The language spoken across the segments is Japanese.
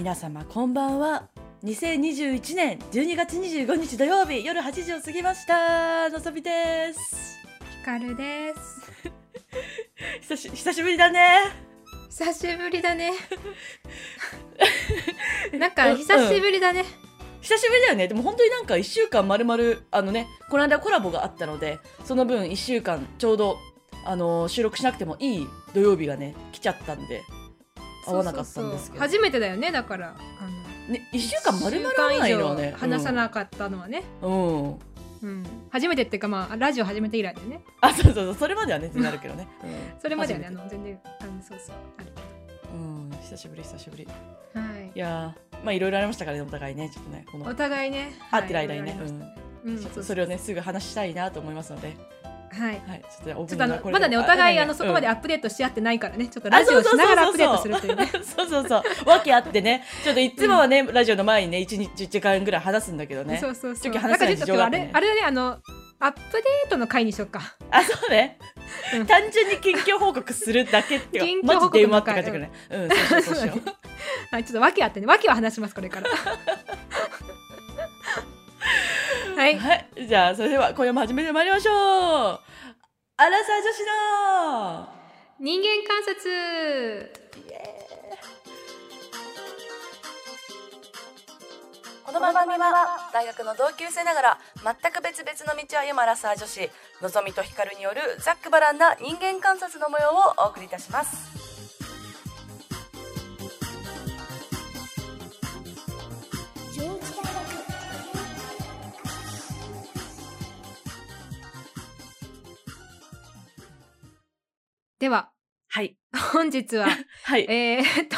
皆様こんばんは。2021年12月25日土曜日夜8時を過ぎました。のぞみです。ひかるです。久し久しぶりだね。久しぶりだね。なんか久しぶりだね、久しぶりだよね。でも本当になんか1週間まるまるあのねこの間コラボがあったのでその分1週間ちょうどあの収録しなくてもいい土曜日がね来ちゃったんで合わなかったんですけど。そうそうそう初めてだよねだから。あのね、1週間まるまる合わないのはね。一週間以上話さなかったのはね、うん、うん。うん初めてっていうかまあラジオ始めて以来だよね。あそうそうそうそれまではねなるけどね、うん。それまではねあの全然あのそうそうある。うん久しぶり久しぶり。いはい。やーまあいろいろありましたからねお互いねちょっとねこのお互いね。会ってる間にね、はいうんそれをねすぐ話したいなと思いますので、はい。はい、ちょっとねオーまだねお互いあのそこまでうんアップデートし合ってないからね。ちょっとラジオしながらアップデートするというね。そうそうそう。わけあってね。ちょっといつもはね、ラジオの前にね1日1時間ぐらい話すんだけどね。そうそうそう。ちょっと話せない事情があれあれだねあのアップデートの回にしようか。あそうね、うん。単純に近況報告するだけっていう近況電話っての回感じだね。うんそうそうしよう。はいちょっと訳あってね。訳は話しますこれから はい。はい、じゃあそれでは今夜も始めてまいりましょう。アラサー女子の。人間観察。この番組は大学の同級生ながら全く別々の道を歩むアラサー女子のぞみとひかるによるざっくばらんな人間観察の模様をお送りいたしますでははい。本日は はい。えー、っと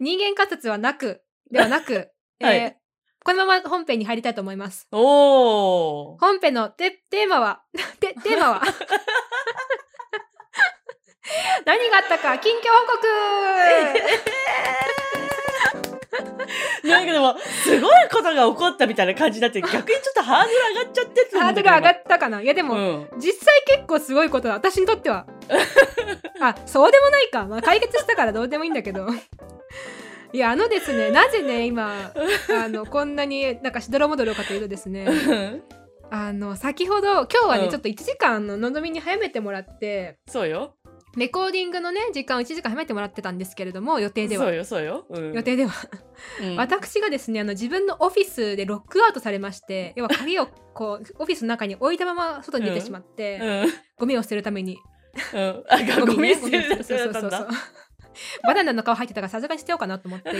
人間観察はなくではなく、はい。えーこのまま本編に入りたいと思います。おお本編のテテーマはテテーマは？何があったか近況報告なんかでもすごいことが起こったみたいな感じになって逆にちょっとハードル上がっちゃってハードル上がったかな。いやでも、うん。実際結構すごいことだ。私にとっては。あそうでもないか、まあ、解決したからどうでもいいんだけど。いやあのですねなぜね今あのこんなになんかしどろもどろかというとですね。あの先ほど今日はね、うん。ちょっと1時間ののぞみに早めてもらって。そうよレコーディングのね時間を1時間早めてもらってたんですけれども予定では。そうよそうよ、うん。予定では、うん。私がですねあの自分のオフィスでロックアウトされまして要は鍵をこうオフィスの中に置いたまま外に出てしまって、うん。ゴミを捨てるために。うん。あ ゴミ捨てるねだけだったんだ。バナナの皮入ってたからさすがに捨てようかなと思って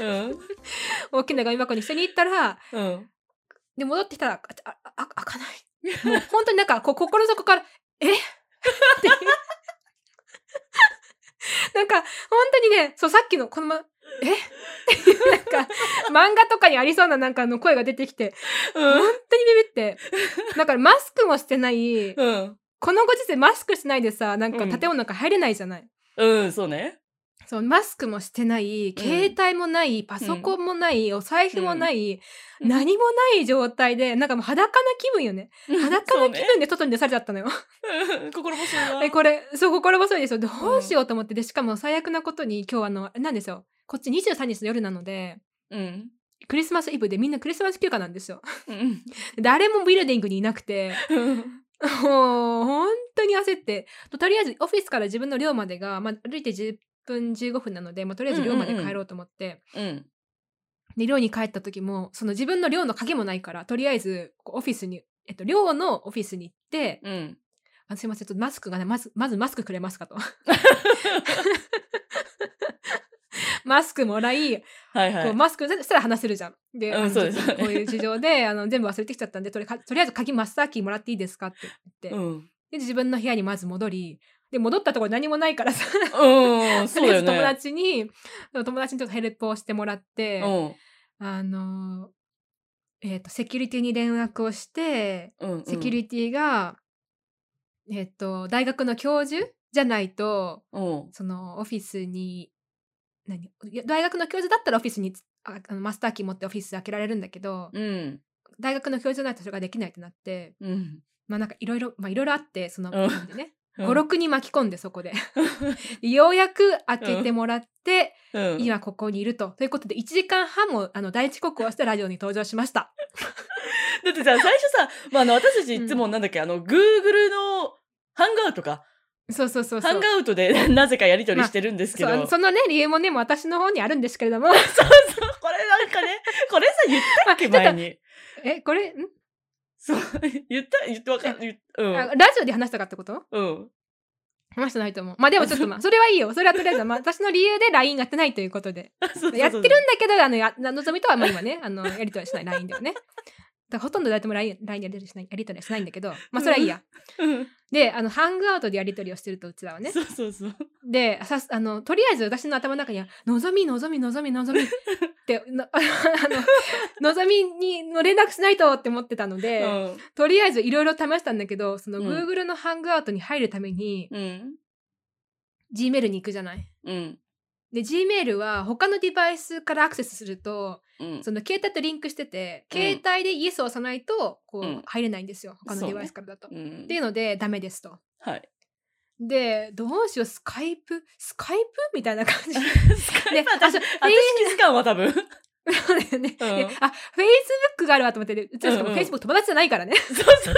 うん。大きなゴミ箱に捨てに行ったらうん。で戻ってきたらあああ開かない。もう本当になんかこう心の底から「え？っ?」ていう なんか本当にねそうさっきのこのま「え？っていうなんか漫画とかにありそうななんかあの声が出てきて本当にビビって。だからマスクもしてないうん。このご時世マスクしないでさなんかうん。建物の中入れないじゃない、うんそうねそうマスクもしてない携帯もない、パソコンもない、お財布もない、うん。何もない状態でなんかもう裸な気分よね。裸な気分で外に出されちゃったのよ。うん。心細いわえこれそう心細いですよ。どうしようと思ってでしかも最悪なことに今日あのなんですよこっち23日の夜なのでうん。クリスマスイブでみんなクリスマス休暇なんですよ。うん。誰もビルディングにいなくてもう本当に焦って。ととりあえずオフィスから自分の寮までが、まあ、歩いて10分15分なので、まあ、とりあえず寮まで帰ろうと思って、うん。で寮に帰った時もその自分の寮の鍵もないからとりあえずオフィスに、えっと、寮のオフィスに行ってうん「あすいませんちょっとマスクがねまずまずマスクくれますか?」と。マスクもらい、はいはい。こうマスクそしたら話せるじゃん。で、うんそうです。こういう事情であの全部忘れてきちゃったんでとりかとりあえず鍵マスターキーもらっていいですかって言って、うん。で自分の部屋にまず戻りで戻ったところ何もないからさ。うんそうだよね。友達に友達にちょっとヘルプをしてもらって、うん。あのえっ、とセキュリティに連絡をしてうんセキュリティが、えっ、と大学の教授じゃないとうん。そのオフィスに何大学の教授だったらオフィスにああのマスターキー持ってオフィス開けられるんだけど、うん。大学の教授じゃないとそれができないってなってうん。まあなんかいろいろまあいろいろあってそのうん。なんでね、うん56に巻き込んでそこで でようやく開けてもらっって、うん、今ここにいると。ということで、1時間半もあの大遅刻をしてラジオに登場しました。だってさ、最初さ、まあ、あの、私たちいつもなんだっけ、あの、Google のハングアウトか。そうそうそうそう。ハングアウトでなぜかやりとりしてるんですけど。そうそのね、理由もね、私の方にあるんですけれども。そうそう、これなんかね、これさ、言ったっけ、まあ前に。え、これ、ん、そう、言った、言ってわかん、言っうん。あラジオで話したかってこと？うん。話してないと思う。まあでもちょっと まあ、それはいいよ。それはとりあえず、まあ 私の理由で LINE やってないということで。そうそうそうやってるんだけど、あの、や、のぞみとはまあ今ね、あの、やりとりはしない LINE だよね。だからほとんど誰とも LINE, でやりとりしない、やりとりはしないんだけど、まあそれはいいや。うんで、あの、ハングアウトでやりとりをしてると、うちらはね。そうそうそう。で、さすあの、とりあえず私の頭の中には、のぞみ、のぞみ、のぞみ、のぞみって、な あの、のぞみにの連絡しないとって思ってたので、うん。とりあえずいろいろ試したんだけど、そのうん Google のハングアウトに入るために、うん。Gmail に行くじゃない。うん。で、Gmail は他のデバイスからアクセスすると、うん。その携帯とリンクしてて、うん携帯でイエスを押さないと、こう、うん入れないんですよ。他のデバイスからだと。うんっていうので、ダメですと。はい。で、どうしよう、スカイプ？スカイプ？みたいな感じ。スカイプ、私、私気づかんわ、多分。そうだよね。うんであ、Facebook があるわと思って、うちらしかもうんうん Facebook 友達じゃないからね。そうそうそう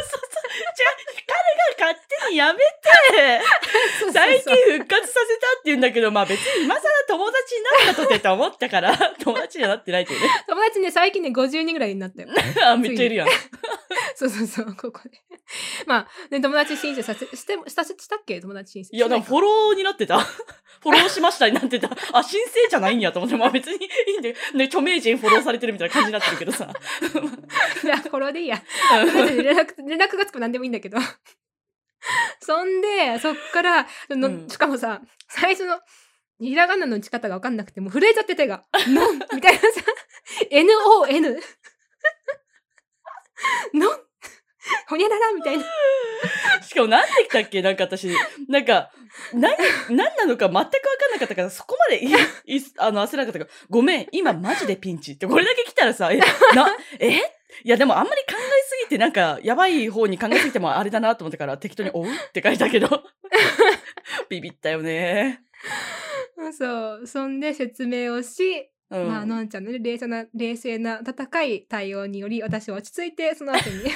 勝手にやめて、最近復活させたって言うんだけど、まあ別に今更友達になったとてと思ったから、友達にはなってないというね。友達ね、最近ね、50人ぐらいになったよ。あ、めっちゃいるやん。そうそうそう、ここで。まあ、ね、友達申請させ、して、した、したっけ？友達申請。いや、でもフォローになってた。フォローしましたになってた。あ、申請じゃないんやと思って、まあ別にいいんだよ。ね、著名人フォローされてるみたいな感じになってるけどさ。いや、フォローでいいや。連絡、連絡がつくなんでもいいんだけど。そんで、そっから、のうんしかもさ、最初の、ひらがなの打ち方がわかんなくて、もう震えちゃって手が。のんみたいなさ、N-O-N。のんほにゃららみたいな。しかもなんで来たっけ？なんか私、なんか、何、何なのか全く分かんなかったから、そこまでい、い、あの、焦らなかったから、ごめん、今マジでピンチって、これだけ来たらさ、え、な、え？いやでもあんまり考えすぎて、なんか、やばい方に考えすぎてもあれだなと思ったから、適当に、おう？って書いたけど、ビビったよね。そう。そんで説明をし、うん。まあ、のんちゃんのね冷静な、冷静な、温かい対応により、私は落ち着いて、その後に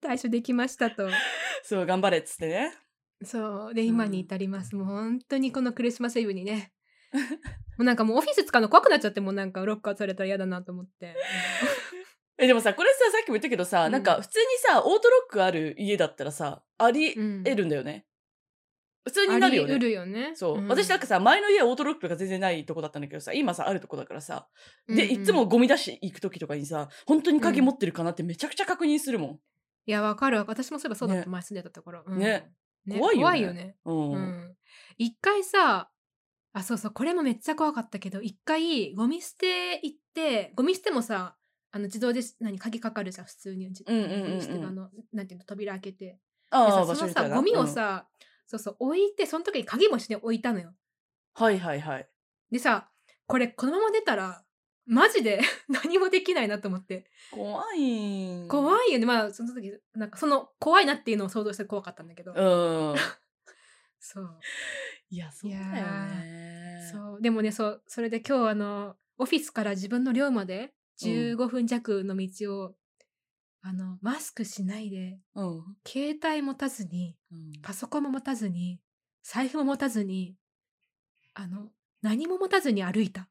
対処できましたと。そう、頑張れっつってね。そう。で、今に至ります。もう本当にこのクリスマスイブにね。もうなんかもうオフィス使うの怖くなっちゃって、もうなんかロッカーされたら嫌だなと思って。え、でもさ、これさ、さっきも言ったけどさ、うんなんか普通にさ、オートロックある家だったらさ、ありうん得るんだよね。普通になるよね。あり得るよね。そう、ん私なんかさ、前の家はオートロックが全然ないとこだったんだけどさ、今さ、あるとこだからさ、で、うんうんいつもゴミ出し行く時とかにさ、本当に鍵持ってるかなってめちゃくちゃ確認するもいや、わかるわ。私もそういえばそうだった、ね前住んでたところ。うんね怖いよね怖いよね。ん。うん。うん。一回さ、あ、そうそう、これもめっちゃ怖かったけど、一回、ゴミ捨て行って、ゴミ捨てもさ、あの、自動で、何、鍵かかるじゃん、普通に。じうんうんうんうんあの、なんていうの、扉開けて。であそのさ。ゴミをうんさ、そうそう、置いて、その時に鍵もして置いたのよ。はいはいはい。でさ、これ、このまま出たら、マジで 何もできないなと思って。怖い。怖いよね。まあ、その時、なんか、その、怖いなっていうのを想像して怖かったんだけど。うん。そう。いや、そうだよね。そう。でもね、そう、それで今日あの、オフィスから自分の寮まで15分弱の道を、あの、マスクしないで、うん。携帯持たずに、うん。パソコンも持たずに、財布も持たずに、あの、何も持たずに歩いた。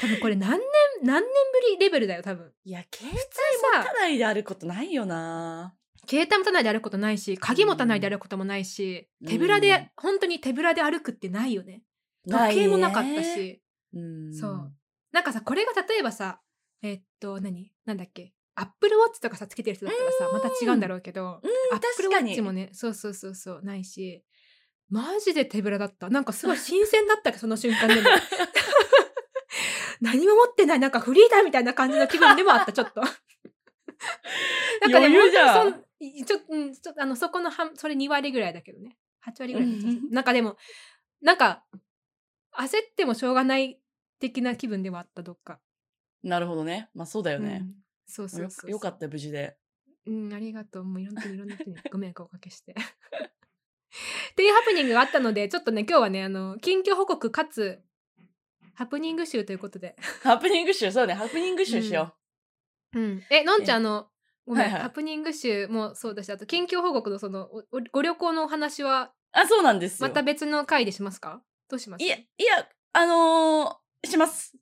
多分これ何年、何年ぶりレベルだよ、多分。いや、携帯持たさ、ないであることないよな。携帯持たないで歩くことないし、鍵持たないで歩くこともないし、うん手ぶらで、本当に手ぶらで歩くってないよね。時計もなかったし。うん。そう。なんかさ、これが例えばさ、えっと、何？なんだっけ？アップルウォッチとかさ、つけてる人だったらさ、また違うんだろうけど、うんアップルウォッチもね、そうそうそうそう、ないし、マジで手ぶらだった。なんかすごい新鮮だったけど、その瞬間でも。何も持ってない、なんかフリーダーみたいな感じの気分でもあった、ちょっと。なんかね、余裕じゃんちょうん、ちょあの、そこの半、それ2割ぐらいだけどね。8割ぐらいなんかでも、なんか、焦ってもしょうがない的な気分ではあった、どっか。なるほどね。まあそうだよね。うんそうそうそうよよかった、無事で。うん、ありがとう。もういろんな人にいろんな人に ご迷惑をおかけして。っていうハプニングがあったのでちょっとね今日はねあの近況報告かつハプニング集ということで、ハプニング集、そうね、ハプニング集しようん、えのんちゃんあのごめん、はいはいハプニング集もそうだしあと近況報告のそのご旅行のお話はう。あ、そうなんですよ。また別の回でしますか？どうします？いや、いや、あのーします。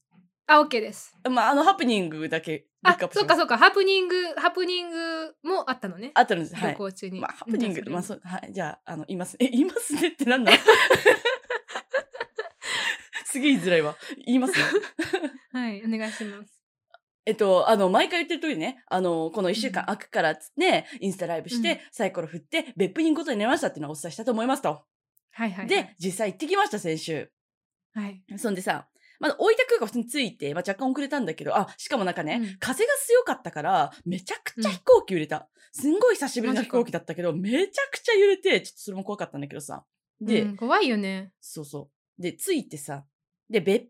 あ OK ですまあ、あの、ハプニングだけ、あそうかそうかハプニングハプニングもあったのねあったんです。はい。旅行中に、まあ、ハプニング、うんまあ、そう、はい。じゃあ、あの、言います。え、言いますねってなんだ すげえ言いづらいわ。言いますね。はいお願いしますえっと、あの、毎回言ってる通りね、あの、この一週間うん空くからっつって、インスタライブして、うんサイコロ振って、別府に行くことになりましたっていうのをお伝えしたと思いますと。はいはい、はい、で、実際行ってきました、先週。はいそんでさ、まだ大分空港普通に着いて、まあ、若干遅れたんだけど、あ、しかもなんかね、うん風が強かったから、めちゃくちゃ飛行機揺れた。すんごい久しぶりの飛行機だったけど、めちゃくちゃ揺れて、ちょっとそれも怖かったんだけどさ。で、うん怖いよねそうそう。で、着いてさ、で、別府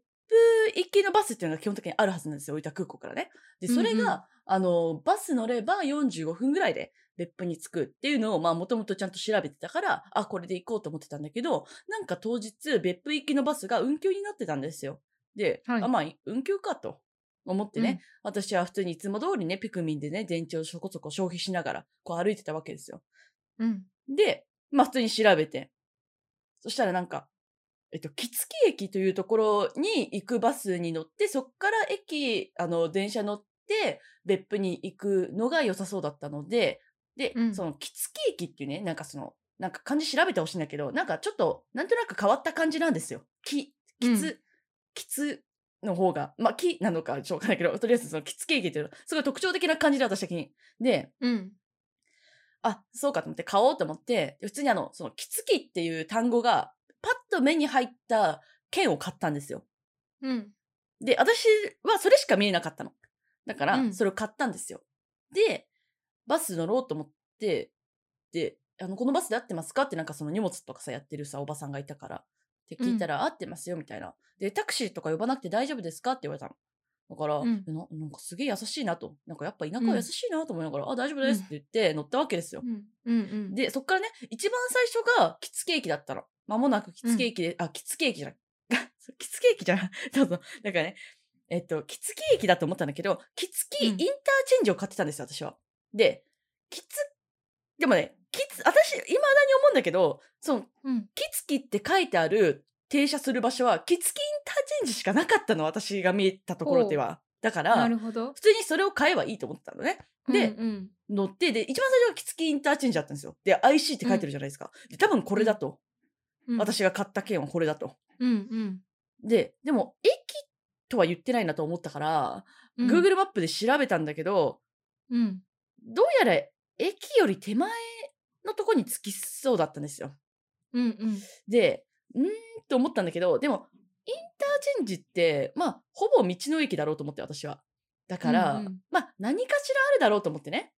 行きのバスっていうのが基本的にあるはずなんですよ、大分空港からね。で、それが、うんうんあの、バス乗れば45分ぐらいで別府に着くっていうのを、まあ、もともとちゃんと調べてたから、あ、これで行こうと思ってたんだけど、なんか当日、別府行きのバスが運休になってたんですよ。で、はいあ、まあ、運休かと思ってね、私は普通にいつも通りね、ピクミンでね、電池をそこそこ消費しながら、こう歩いてたわけですよ。うんで、まあ普通に調べて。そしたらなんか、えっと、木月駅というところに行くバスに乗って、そっから駅、あの、電車乗って、別府に行くのが良さそうだったので、で、うんその木月駅っていうね、なんかその、なんか漢字調べてほしいんだけど、なんかちょっと、なんとなく変わった感じなんですよ。き、きつ、うんきつの方が、まあ、木なのかちょっとわかんないけど、とりあえずその木月駅っていうのは、すごい特徴的な感じで私的に。で、うんあ、そうかと思って買おうと思って、で普通にあの、その、キツキっていう単語が、パッと目に入った券を買ったんですよ。うんで、私はそれしか見えなかったの。だから、うんそれを買ったんですよ。で、バス乗ろうと思って、で、あの、このバスで合ってますか？ってなんかその荷物とかさ、やってるさ、おばさんがいたから。って聞いたら、合ってますよ、みたいな。で、タクシーとか呼ばなくて大丈夫ですか？って言われたの。だから、うんえななんかすげえ優しいなと。なんかやっぱ田舎は優しいなと思いながら、あ、大丈夫ですって言って乗ったわけですよ。うんうんうんで、そっからね、一番最初がキツケーキだったの。間もなくキツケーキで、あ、キツケーキじゃな い。キツケーキじゃない。そうそう。だからね、えっと、キツケーキだと思ったんだけど、キツキイうんンターチェンジを買ってたんですよ、私は。で、キツ、でもね、キツ、私、未だに思うんだけど、その、うんキツキって書いてある停車する場所は、キツキインターチェンジしかなかったの、私が見えたところでは。だから普通にそれを買えばいいと思ってたのね。でうんうん乗って、で、一番最初はキツキインターチェンジだったんですよ。で、IC って書いてるじゃないですか。で、多分これだと。うん、私が買った券はこれだと。うんうんで、でも、駅とは言ってないなと思ったから、うん Google マップで調べたんだけど、うんどうやら駅より手前のとこに着きそうだったんですよ。うんうんで、うーんと思ったんだけど、でも、インターチェンジって、まあ、ほぼ道の駅だろうと思って、私は。だから、うんうんまあ、何かしらあるだろうと思ってね。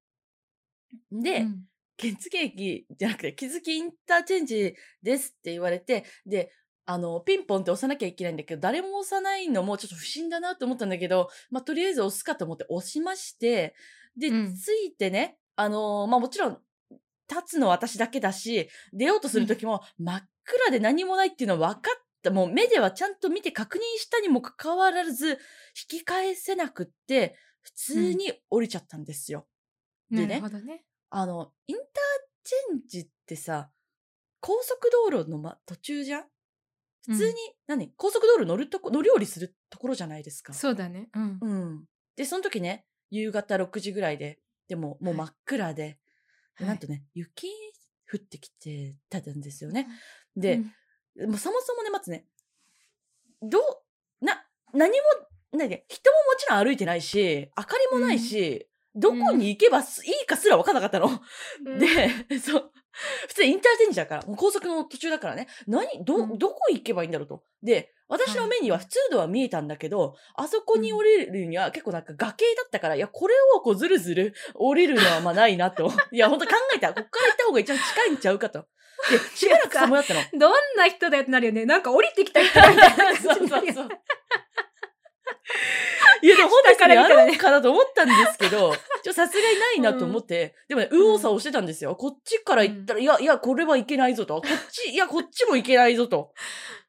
で、うん原付駅じゃなくて、気づきインターチェンジですって言われて、で、あの、ピンポンって押さなきゃいけないんだけど、誰も押さないのもちょっと不審だなと思ったんだけど、まあ、とりあえず押すかと思って押しまして、で、うんついてね、あのまあ、もちろん、立つのは私だけだし、出ようとするときも真っ暗で何もないっていうのは分かった。もう目ではちゃんと見て確認したにもかかわらず、引き返せなくって、普通に降りちゃったんですよ。でねなるほどねあの、インターチェンジってさ、高速道路の、ま、途中じゃん？普通に、何？高速道路乗るとこ、乗り降りするところじゃないですか。そうだね。うん。うん。で、その時ね、夕方6時ぐらいで、でももう真っ暗で、でなんとね、雪降ってきてたんですよね。で、もうそもそもね、まずね、どう、な、何も、何で、人ももちろん歩いてないし、明かりもないし、どこに行けばすいいかすら分かんなかったの。うんで、そう。普通インターチェンジだから、もう高速の途中だからね。何ど、うんどこ行けばいいんだろうと。で、私の目には普通度は見えたんだけど、あそこに降りるには結構なんか崖だったから、いや、これをこうずるずる降りるのはまあないなと。いや、ほんと考えたら、こっから行った方が一番近いんちゃうかと。で、しばらく寒だったの。どんな人だよってなるよねなんか降りてきた人みたいなそうそうそう。いや、でも本当にやろうかなと思ったんですけど、ちょさすがにないなと思って、でもね、右往左往してたんですよ。こっちから行ったら、いや、いや、これはいけないぞと。こっち、いや、こっちもいけないぞと。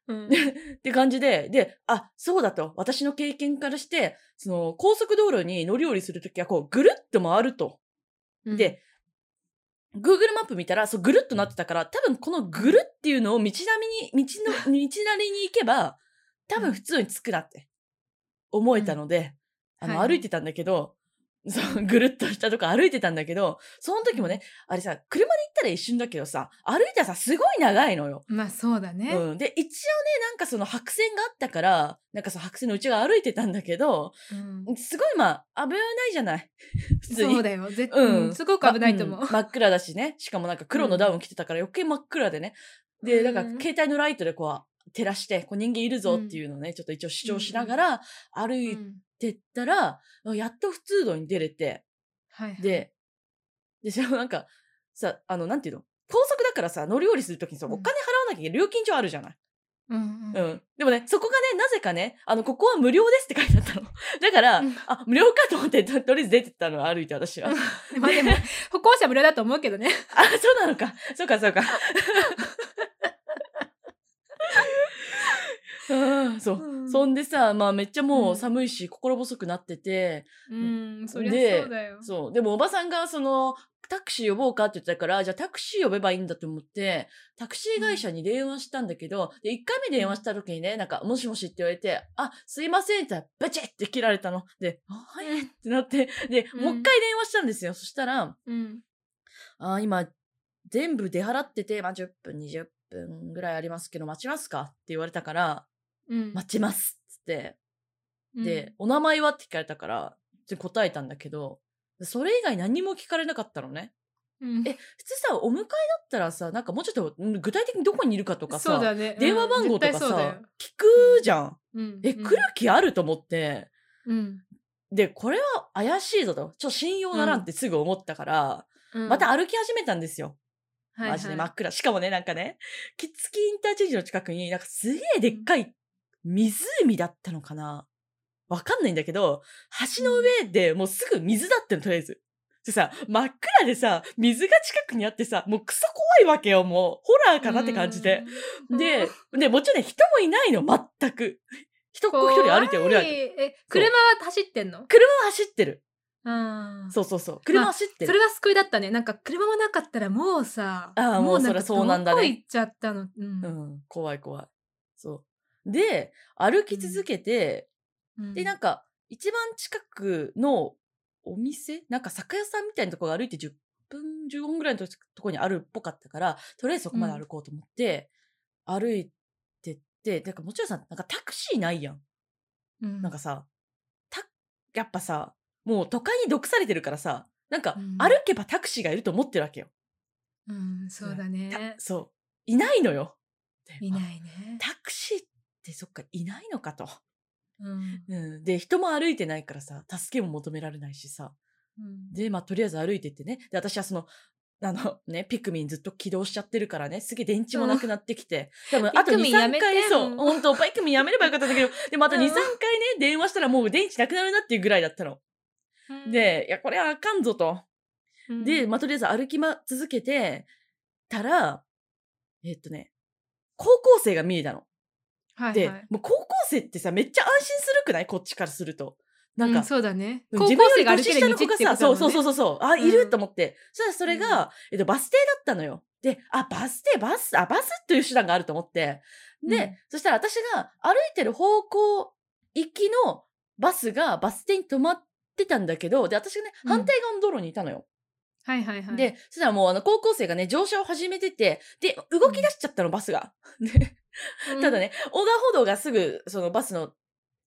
うん って感じで、で、あ、そうだと。私の経験からして、その、高速道路に乗り降りするときは、こう、ぐるっと回ると。で、Google マップ見たら、そう、ぐるっとなってたから、多分このぐるっていうのを道並みに、道の、道なりに行けば、多分普通に着くなって思えたので、あの、はい歩いてたんだけど、そう、ぐるっとしたとこ歩いてたんだけど、その時もね、あれさ、車で行ったら一瞬だけどさ、歩いたらさ、すごい長いのよ。まあそうだね。うん。で、一応ね、なんかその白線があったから、なんかその白線の内側歩いてたんだけど、うんすごいまあ、危ないじゃない。普通に。そうだよ。絶うんうんすごく危ないと思う。ま ん真っ暗だしね。しかもなんか黒のダウン着てたから余計真っ暗でね。で、なんかうん携帯のライトでこう、照らして、こう人間いるぞっていうのをね、ちょっと一応主張しながら歩いうんてったら、やっと普通道に出れて、はいはい、で、で、しかもなんか、さ、あの、なんていうの？高速だからさ、乗り降りするときにさ、うんお金払わなきゃいけない料金所あるじゃない。うんう。ん。でもね、そこがね、なぜかね、あの、ここは無料ですって書いてあったの。だから、うんあ、無料かと思って、ととりあえず出てったの、歩いて私は。うんまあでも、歩行者無料だと思うけどね。あ、そうなのか。そうか、そうか。うん、そう。うんそんでさ、まあめっちゃもううん寒いし、心細くなってて、うん、そりゃでそうだよ。そう。でもおばさんがその、タクシー呼ぼうかって言ってたから、じゃあタクシー呼べばいいんだと思って、タクシー会社に電話したんだけど、で、1回目電話した時にね、なんか、もしもしって言われて、あ、すいませんって言ったら、バチッって切られたの。で、あ、はいってなって、で、うんもう一回電話したんですよ。そしたら、うん。あ、今、全部出払ってて、まあ、10分、20分ぐらいありますけど、待ちますかって言われたから、うん。待ちますっつって、うん。で、、お名前はって聞かれたから、で答えたんだけど、それ以外何も聞かれなかったのね。うん。え、普通さ、お迎えだったらさ、なんかもうちょっとうん具体的にどこにいるかとかさ、そうだね。電話番号とかさ聞くじゃん。うん。え、来る気あると思って、うん。で、これは怪しいぞと、ちょ、信用ならんってすぐ思ったから、うん。また、歩き始めたんですよ。はいマジで真はいっ暗。しかもね、なんかね、キツキインターチェンジの近くに、なんかすげえでっかい湖だったのかな？わかんないんだけど、橋の上でもうすぐ水だっての、とりあえず。でさ、真っ暗でさ、水が近くにあってさ、もうクソ怖いわけよ、もう。ホラーかなって感じで。。うんで、で、もちろんね、人もいないの、全く。人っ子一人歩いてる俺は。え、車は走ってんの？車は走ってる。ああ。そうそうそう。車は走ってる。それは救いだったね。なんか車もなかったらもうさ、ああもうそりゃそうなんだね行っちゃったの？うん。うん、怖い怖い。そう。で、歩き続けて、うんで、なんか、一番近くのお店なんか酒屋さんみたいなところが歩いて10分、15分ぐらいのとところにあるっぽかったから、とりあえずそこまで歩こうと思って、歩いてって、なんかもちろんさ、なんかタクシーないやん。うんなんかさ、た、やっぱさ、もう都会に毒されてるからさ、なんかうん歩けばタクシーがいると思ってるわけよ。うん、そうだたね。そう。いないのよ。でいないね。タクシーってそっかいないのかと。うん。うん、で人も歩いてないからさ助けも求められないしさ。うん。でまあとりあえず歩いてってね。で私はそのあのねピクミンずっと起動しちゃってるからねすげえ電池もな くなってきて、多分あと23ピクミンやめて回そう。うん。本当ピクミンやめればよかったんだけど。でまたうん。23回ね電話したらもう電池なくなるなっていうぐらいだったの。でいやこれはあかんぞと。うんで、まあ、とりあえず歩きま続けてたらえっとね高校生が見えたの。で、はいはいもう高校生ってさめっちゃ安心するくない？こっちからすると。なんか、うんそうだね。うん高校生が歩ける道っていうことだもんね。そうそうそうそうそう。あ、うんいると思って。そしたらそれが、えっと、バス停だったのよ。で、あ、バス停、バス、あ、バスという手段があると思って。で、うんそしたら私が歩いてる方向行きのバスがバス停に止まってたんだけど、で、私がね、うん反対側の道路にいたのよ。はいはいはい。で、そしたらもうあの高校生がね、乗車を始めてて、で、動き出しちゃったの、バスが。でうん、ただね、横断歩道がすぐ、そのバスの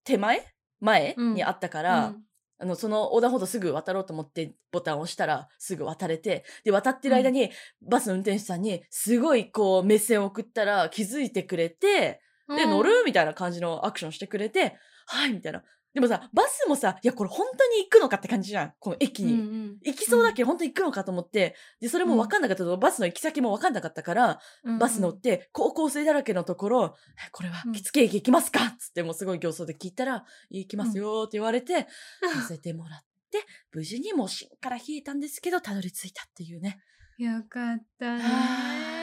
手前前うん。にあったかうん、ら、あの、その横断歩道すぐ渡ろうと思ってボタンを押したらすぐ渡れて、で、渡ってる間に、バスの運転手さんにすごいこう目線を送ったら気づいてくれて、で、乗る？みたいな感じのアクションしてくれて、はいみたいな。でもさ、バスもさ、いや、これ本当に行くのかって感じじゃん。この駅に。うんうん行きそうだけど、本当に行くのかと思って、で、それも分かんなかったと、バスの行き先も分かんなかったから、うんバス乗って、高校生だらけのところ、えこれはうん着付け駅行きますかつって、もうすごい形相で聞いたら、行きますよって言われて、乗せてもらって、無事にもう芯から冷えたんですけど、たどり着いたっていうね。よかったね。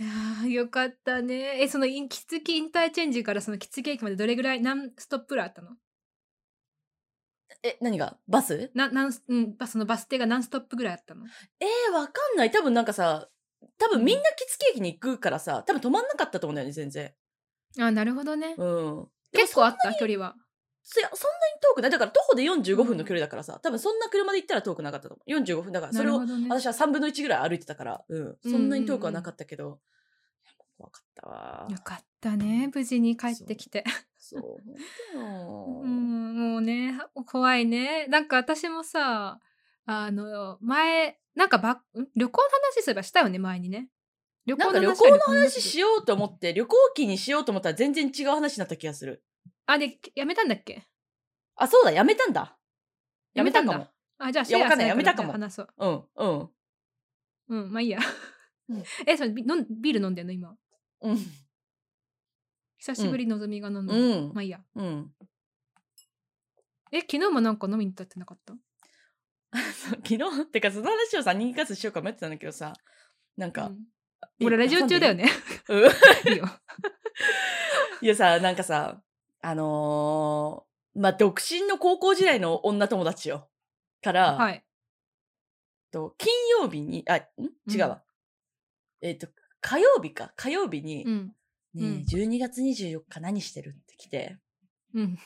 あいやーよかったね。え、そのイン、キツキインターチェンジからそのキツキ駅までどれぐらい、何ストップぐらいあったの？え、何が？バス？な、なん、うん、バスのバス停が何ストップぐらいあったの？えー、わかんない。多分なんかさ、多分みんな着付け駅に行くからさ、多分止まんなかったと思うんだよね、全然。あ、なるほどね。うん。結構あった、距離は。そいやそんなに遠くない？だから徒歩で45分の距離だからさ、多分そんな車で行ったら遠くなかったと思う。45分だから、それを。私は3分の1ぐらい歩いてたから、うん。そんなに遠くはなかったけど、怖かったわ。よかったね。無事に帰ってきて。そう、本当よ。うん、もうね、怖いね。なんか私もさ、あの、前、なんかば、ん？旅行の話すればしたよね、前にね。旅なんか旅は行の話しようと思って、旅行機にしようと思ったら全然違う話になった気がする。あ、で、やめたんだっけ？あ、そうだ、やめたんだ。やめたかも。あ、じゃあ、いやわかんないやめたかも話そう。うん、うん。うん、まあいいや。うん え、それビビール飲んでんの？今。うん。久しぶりのぞみが飲んだ。うんまあいいや。うん。え、昨日もなんか飲みに行ったってなかった？昨日ってかその話をさ人気活しようか迷ってたんだけどさなんか、うん俺ラジオ中だよねね。いいよ。いやさなんかさあのーまあ独身の高校時代の女友達よから、はい。と金曜日にあん？違うわ、えっ、と火曜日か火曜日に、うん。ねえうん12月24日何してるって来てうん。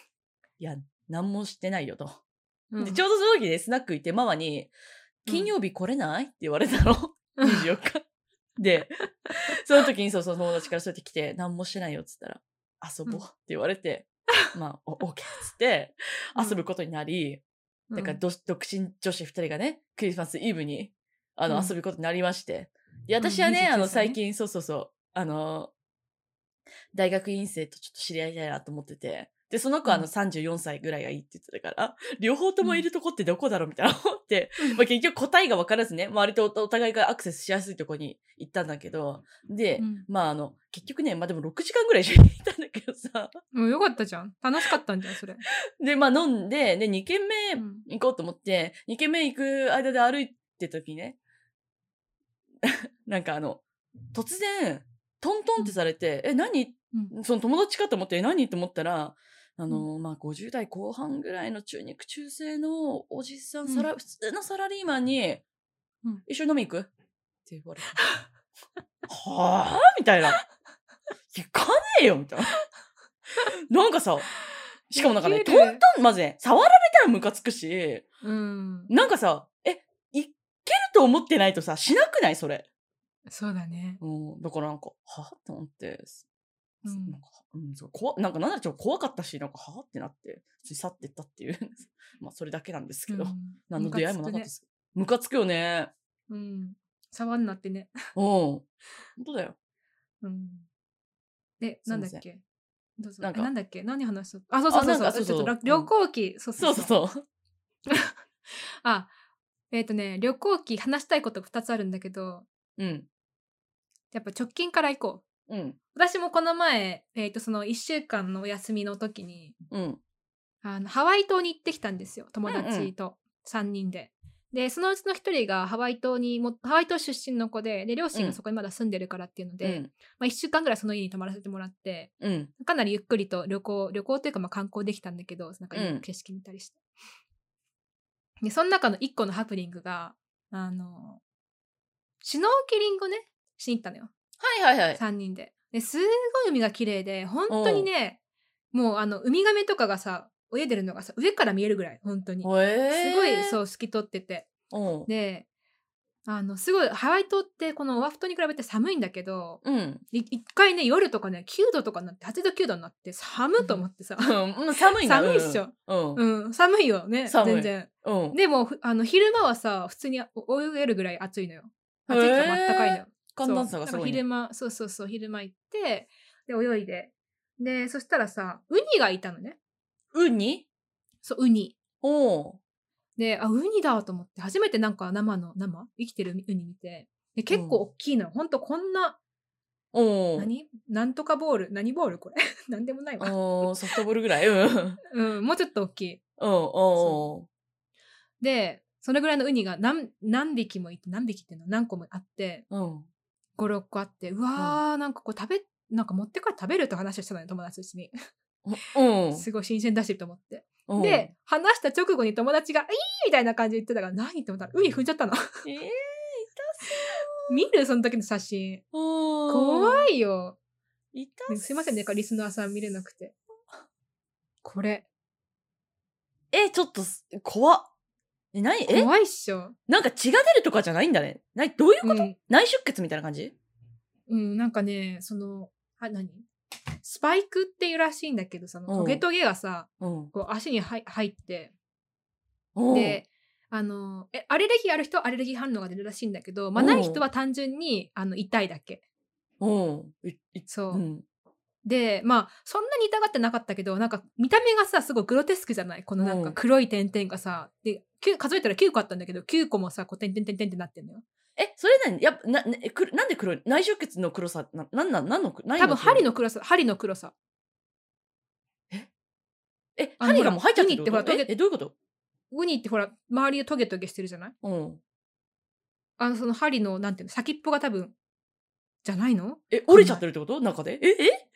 いや何もしてないよと、うんでちょうどその時ねスナック行ってママに「金曜日来れない?」って言われたの。うん24日。で、その時にそうそう友達からそうやって来て、何もしてないよっつったら、遊ぼうって言われて、まあ、お、オッケーっつって、遊ぶことになり、だからど独身女子二人がね、クリスマスイブに、あの、うん。遊ぶことになりまして。で、私はうんね、29あの、最近、そうそうそう、あの、大学院生とちょっと知り合いたいなと思ってて、で、その子はあのうん34歳ぐらいがいいって言ってたから、両方ともいるとこってどこだろうみたいな思って、まあ結局答えが分からずね、割とおお互いがアクセスしやすいとこに行ったんだけど、で、うん。まああの、結局ね、まあでも6時間ぐらい一緒にいたんだけどさ、もうよかったじゃん。楽しかったんじゃん、それ。で、まあ飲んで、で、2軒目うん。行こうと思って、2軒目行く間で歩いてた時ね、なんかあの、突然、トントンってされて、え、何？うん。その友達かと思って、え何？と思ったら、あの、まあ、50代後半ぐらいの中肉中背のおじさん、うんサラ 普通のサラリーマンに、うん一緒に飲み行く？って言われて。はぁみたいな。行かねえよみたいな。なんかさ、しかもなんかね、トントン、まずね、触られたらムカつくし、うん。なんかさ、え、いけると思ってないとさ、しなくない？それ。そうだね。うん、だからなんか、はぁって思って、うんなんか、うん、そう怖なんかちょっと怖かったし、なんか、はぁってなって、去ってったっていう。まあ、それだけなんですけど、うん何の出会いもなかったです。ムカつくよね。うん。触んなってね。うん。本当だよ。うん。で、なんだっけ？どうぞ。なんんなんだっけ？何話そうあ、そうそうそうそう。そうそうちょっとうん旅行記、そうそそううそう。そうそう。あ、えっ、とね、旅行記話したいこと2つあるんだけど、うん。やっぱ直近から行こう。うん。私もこの前、えっ、と、その1週間のお休みの時に、うん。あの、ハワイ島に行ってきたんですよ。友うんうん達と3人で。で、そのうちの1人がハワイ島にも、ハワイ島出身の子で、で、両親うんがそこにまだ住んでるからっていうのうで、ん。まあ1週間ぐらいその家に泊まらせてもらって、うん。かなりゆっくりと旅行、旅行というかまあ観光できたんだけど、なんか景色見たりして。で、その中の一個のハプニングが、あの、シュノーケリングをね、しに行ったのよ。はいはいはい。3人で。ですごい海が綺麗で、本当にね、もうあの、ウミガメとかがさ、泳いでるのがさ、上から見えるぐらい、本当に。すへえ。ごい、そう、透き通ってて。うん。で、あの、すごい、ハワイ島ってこのオアフ島に比べて寒いんだけど、うん。い一回ね、夜とかね、9度とかになって、8度9度になって、寒と思ってさ。うん、寒いな。寒いっしょ。うん。うん、寒いよね、全然。うん。でも、ふあの、昼間はさ、普通にお泳げるぐらい暑いのよ。暑いか、あったかいのよ。寒暖差がすごい、ね。昼間、そうそうそう、昼間行って、で、泳いで。で、そしたらさ、ウニがいたのね。ウニ？そうウニ。おうであウニだと思って初めてなんか生の生？生きてるウニ見て。で結構大きいのよ、ほんとこんなおう何？なんとかボール？何ボールこれ？なんでもないわ。おうソフトボールぐらい？うん。うんもうちょっと大きい。おうおう。でそれぐらいのウニが何何匹もいて何匹っていうの？何個もあって。うん56個あってうわー、なんかこれ食べなんか持って帰って食べるって話をしたのよ友達たちに。うん。すごい新鮮だしと思って。うん。で話した直後に友達が「いい!」みたいな感じで言ってたから何？って思ったらウニ踏んじゃったのえ ー、見る？その時の写真。怖怖いよ。い痛すいませんねリスナーさん見れなくて。これ。えちょっとす怖っえ何え？怖いっしょ。なんか血が出るとかじゃないんだね。などういうこと、うん。内出血みたいな感じ？うん、なんかね、その、あ、何？スパイクっていうらしいんだけど、そのうん。トゲトゲがさ、うん。こう足に入入って、で、あの、え、アレルギーある人はアレルギー反応が出るらしいんだけど、まあ、う。んない人は単純に、あの、痛いだけ。おう。いいそう。うんで、まあ、そんなに痛がってなかったけど、なんか、見た目がさ、すごいグロテスクじゃない？このなんうん。か黒い点々がさ、で、数えたら9個あったんだけど、9個もさ、こう、点々点々ってなってんのよ。えそれ何？やっぱななえくるなんで黒い？内出血の黒さななんなんなんの何多分、針のの黒さ、針の黒さ。え？あの針がもう入っちゃってるってほらええどういうこと？ウニってほら、周りをトゲトゲしてるじゃない？うん。あの、その針の、なんていうの、先っぽが多分、じゃないの？え折れちゃってるってこと？中で？え？え？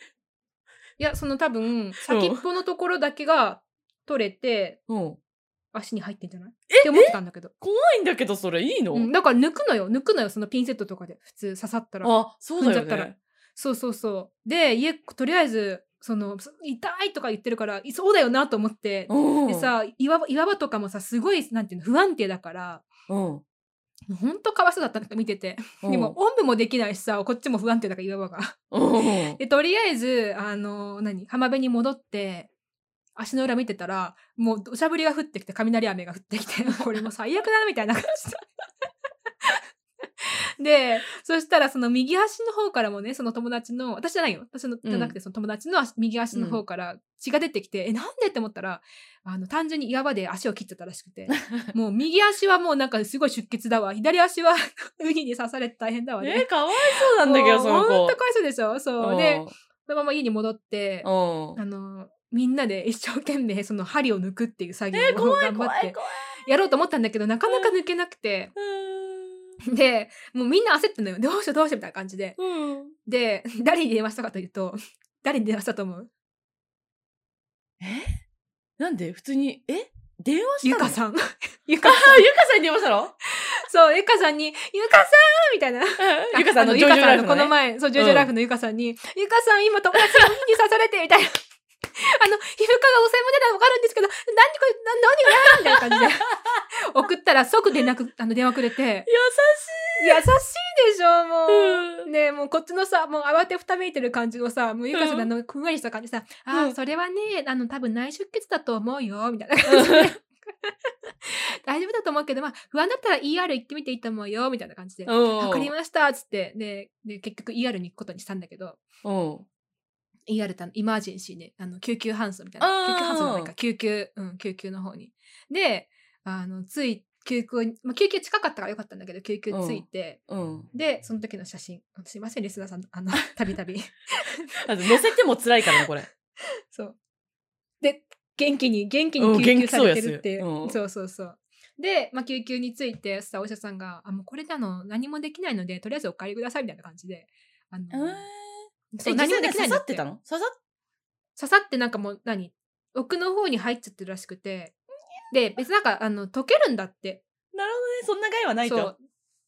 いや、その多分、先っぽのところだけが取れて、うん。足に入ってんじゃない？え？って思ってたんだけど。怖いんだけどそれいいの、うん、だから抜くのよ、抜くのよ、そのピンセットとかで、普通刺さったら。あそうだよね。そうそうそう。で、家、とりあえず、その、痛いとか言ってるから、いそうだよなと思って、うん。でさ岩場、岩場とかもさ、すごい、なんていうの、不安定だから、うんほんとかわいそうだったんだ見てて。でも、おんぶもできないしさ、こっちも不安定だから、岩場が。うん で、とりあえず、あの、何浜辺に戻って、足の裏見てたら、もう土砂降りが降ってきて、雷雨が降ってきて、これもう最悪だな、みたいな感じで。で、そしたらその右足の方からもね、その友達の、私じゃないよ。私のじゃなくて、その友達の足右足の方から血が出てきて、え、なんでって思ったら、あの、単純に岩場で足を切っちゃったらしくて、もう右足はもうなんかすごい出血だわ。左足は ウニに刺されて大変だわね。えかわいそうなんだけどその子ほんとかわいそうでしょ？そう。で、そのまま家に戻って、うんあの、みんなで一生懸命その針を抜くっていう作業を頑張ってやろうと思ったんだけど、なかなか抜けなくて、で、もうみんな焦ってんのよ。どうしようどうしようみたいな感じで。うんで、誰に電話したかというと、誰に電話したと思う？え？なんで？普通にえ？電話したの？ゆかさん。ゆあかさん。ゆかさんに電話したの？そう、ゆかさんに、ゆかさんみたいな。ゆかさんのゆかさんこの前、そう、ジョジョライフのゆかさんに、ゆかさん今友達に刺されて、みたいな。あの、皮膚科が汚染も出たらわかるんですけど、何これ、な何が？やみたいな感じで。送ったら即連絡、あの、電話くれて、優優しいでしょ、もしい、う。うんねえもうこっちのさ、もう慌てふためいてる感じをさ、もうゆかさんうんのあの、ふんわりした感じでさ、ああ、うんそれはね、あの、多分内出血だと思うよ、みたいな感じで。大丈夫だと思うけど、まあ、不安だったら ER 行ってみていいと思うよ、みたいな感じで。うんわかりました、つって。で、で結局 ER に行くことにしたんだけど、うん。ER ってあのイマージェンシーで、あの、救急搬送みたいな。救急搬送じゃないか、救急、うん、救急の方に。で、あの、つい、救急に、まあ、救急近かったからよかったんだけど、救急ついて、うん。で、その時の写真。すいません、リスナーさん、あの、たびたび。乗せても辛いからね、これ。そう。で、元気に、元気うんに救急されてるっていう。うんそうそうそう。で、まあ、救急について、そしたらお医者さんが、あ、もうこれであの、何もできないので、とりあえずお帰りくださいみたいな感じで、あの、そうえ、何もできないい刺さってたの？刺さっ刺さってなんかもう何奥の方に入っちゃってるらしくて。で別になんかあの溶けるんだって。なるほどね。そんな害はないと。そう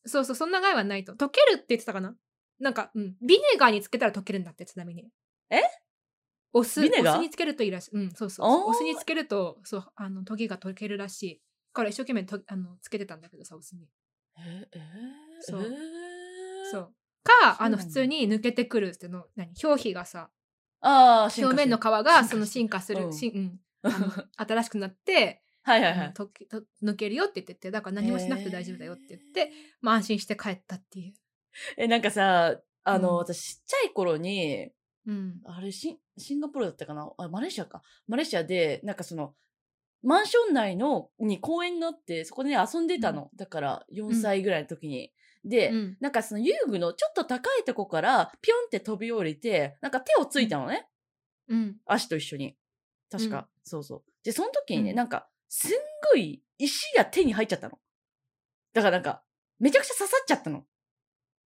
そうそうそんな害はないと。溶けるって言ってたかな？なんか、うん、ビネガーにつけたら溶けるんだってちなみに。え？お酢お酢につけるといいらしい。うんそうそうお酢につけるとそうあのトゲが溶けるらしい。だから一生懸命とあのつけてたんだけどさお酢に。ええそう。えー？そうかあの普通に抜けてくるっていうの何？表皮がさああ、表面の皮がその進化する、うん。しうん、新しくなってはいはいはい。抜けるよって言っててだから何もしなくて大丈夫だよって言って、まあ、安心して帰ったっていう。え、なんかさ、あの、うん。私ちっちゃい頃に、うん、あれし、シンガポールだったかな？あ、マレーシアか。マレーシアで、なんかその、マンション内の、に公園があって、そこでね、遊んでたの。だから、4歳ぐらいの時に。で、うんなんかその遊具のちょっと高いとこから、ピョンって飛び降りて、なんか手をついたのね。うん。足と一緒に。確か、うんそうそう。で、その時にね、うんなんか、すんごい石が手に入っちゃったの。だからなんか、めちゃくちゃ刺さっちゃったの。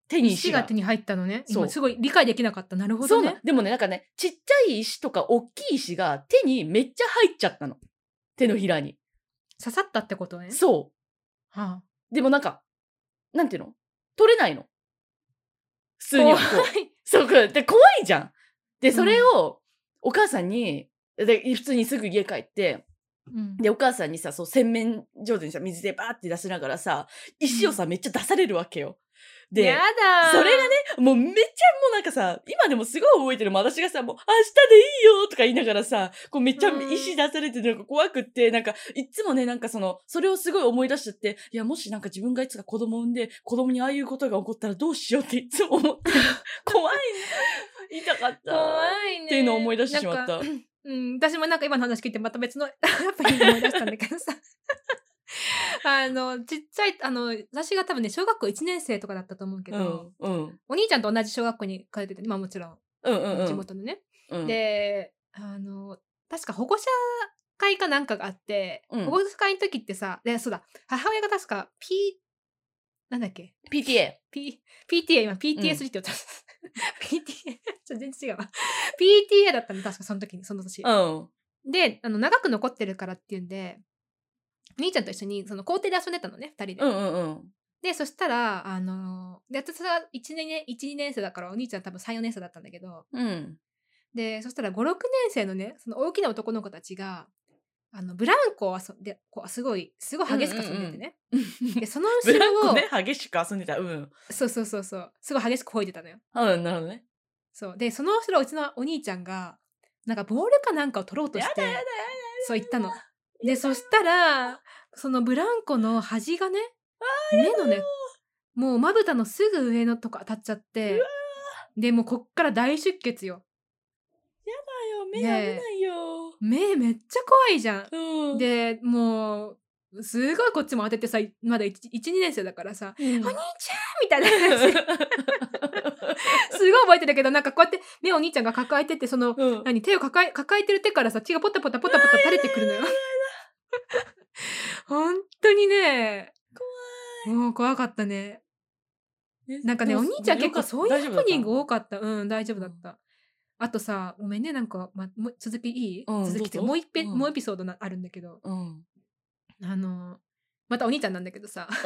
手に石が。石が手に入ったのね。そう今すごい理解できなかった。なるほどね。でもね、なんかね、ちっちゃい石とか大きい石が手にめっちゃ入っちゃったの。手のひらに。刺さったってことね。そはあ、う。でもなんか、なんていうの？取れないの。普通に置くと。怖い そう、これで、怖いじゃん。で、それを、お母さんに、で、普通にすぐ家帰って、うんで、お母さんにさ、そう、洗面上手にさ、水でバーって出しながらさ、石をさ、めっちゃ出されるわけよ。で、やだーそれがね、もうめっちゃもうなんかさ、今でもすごい覚えてるもん。私がさ、もう、明日でいいよとか言いながらさ、こうめっちゃうん石出されてなんか怖くって、なんか、いっつもね、なんかその、それをすごい思い出しちゃって、いや、もしなんか自分がいつか子供産んで、子供にああいうことが起こったらどうしようっていつも思ってる。怖いね。言いたかった。怖いね。っていうのを思い出してしまったうん、私もなんか今の話聞いてまた別のアプリ思い出したんだけどさ。あの、ちっちゃい、あの、私が多分ね、小学校1年生とかだったと思うけど、うん、うん。お兄ちゃんと同じ小学校に通ってて、まあもちろん、うんうんうん。地元のね。うん、で、あの、確か保護者会かなんかがあって、うん保護者会の時ってさ、で、そうだ、母親が確か P、なんだっけ？PTA。P、PTA、今 PTS って言った。PTA、ちょっと全然違うわ。PTA だったの、確かその時に、その年。うん。で、あの、長く残ってるからっていうんで、兄ちゃんと一緒に、その校庭で遊んでたのね、二人で。うんうんうん。で、そしたら、あので、私は1年、1、2年生だから、お兄ちゃん多分3、4年生だったんだけど、うん。で、そしたら5、6年生のね、その大きな男の子たちが、あの、ブランコを遊んで、こう、すごい、すごい激しく遊んでてね。で、そのブ後ろを、ランコね、激しく遊んでた。うん。そうそうそうそう、すごい激しく漕いでたのよ。うん、なるほどね。そう。で、その後ろ、うちのお兄ちゃんが、なんかボールかなんかを取ろうとして、そう言ったの。で、そしたら、そのブランコの端がね、目のね、もうまぶたのすぐ上のとこ当たっちゃって、で、もうこっから大出血よ。だよ、目危ないよ。目めっちゃ怖いじゃん。うん。で、もう、すごいこっちも当ててさ、まだ1、1 2年生だからさ、うん、お兄ちゃんみたいな感じ。すごい覚えてるけど、なんかこうやって目をお兄ちゃんが抱えてて、その、うん、何手を抱え抱えてる手からさ血がポタポタポタポタ垂れてくるのよ。本当にね。もう怖かったね。なんかねお兄ちゃん結構そういうハプニング多かった。うん大丈夫だった。あとさごめんねなんか、ま、もう続きいい、うん続きってもう一ぺ、うん。もうエピソードなあるんだけど。うん。あのまたお兄ちゃんなんだけどさ。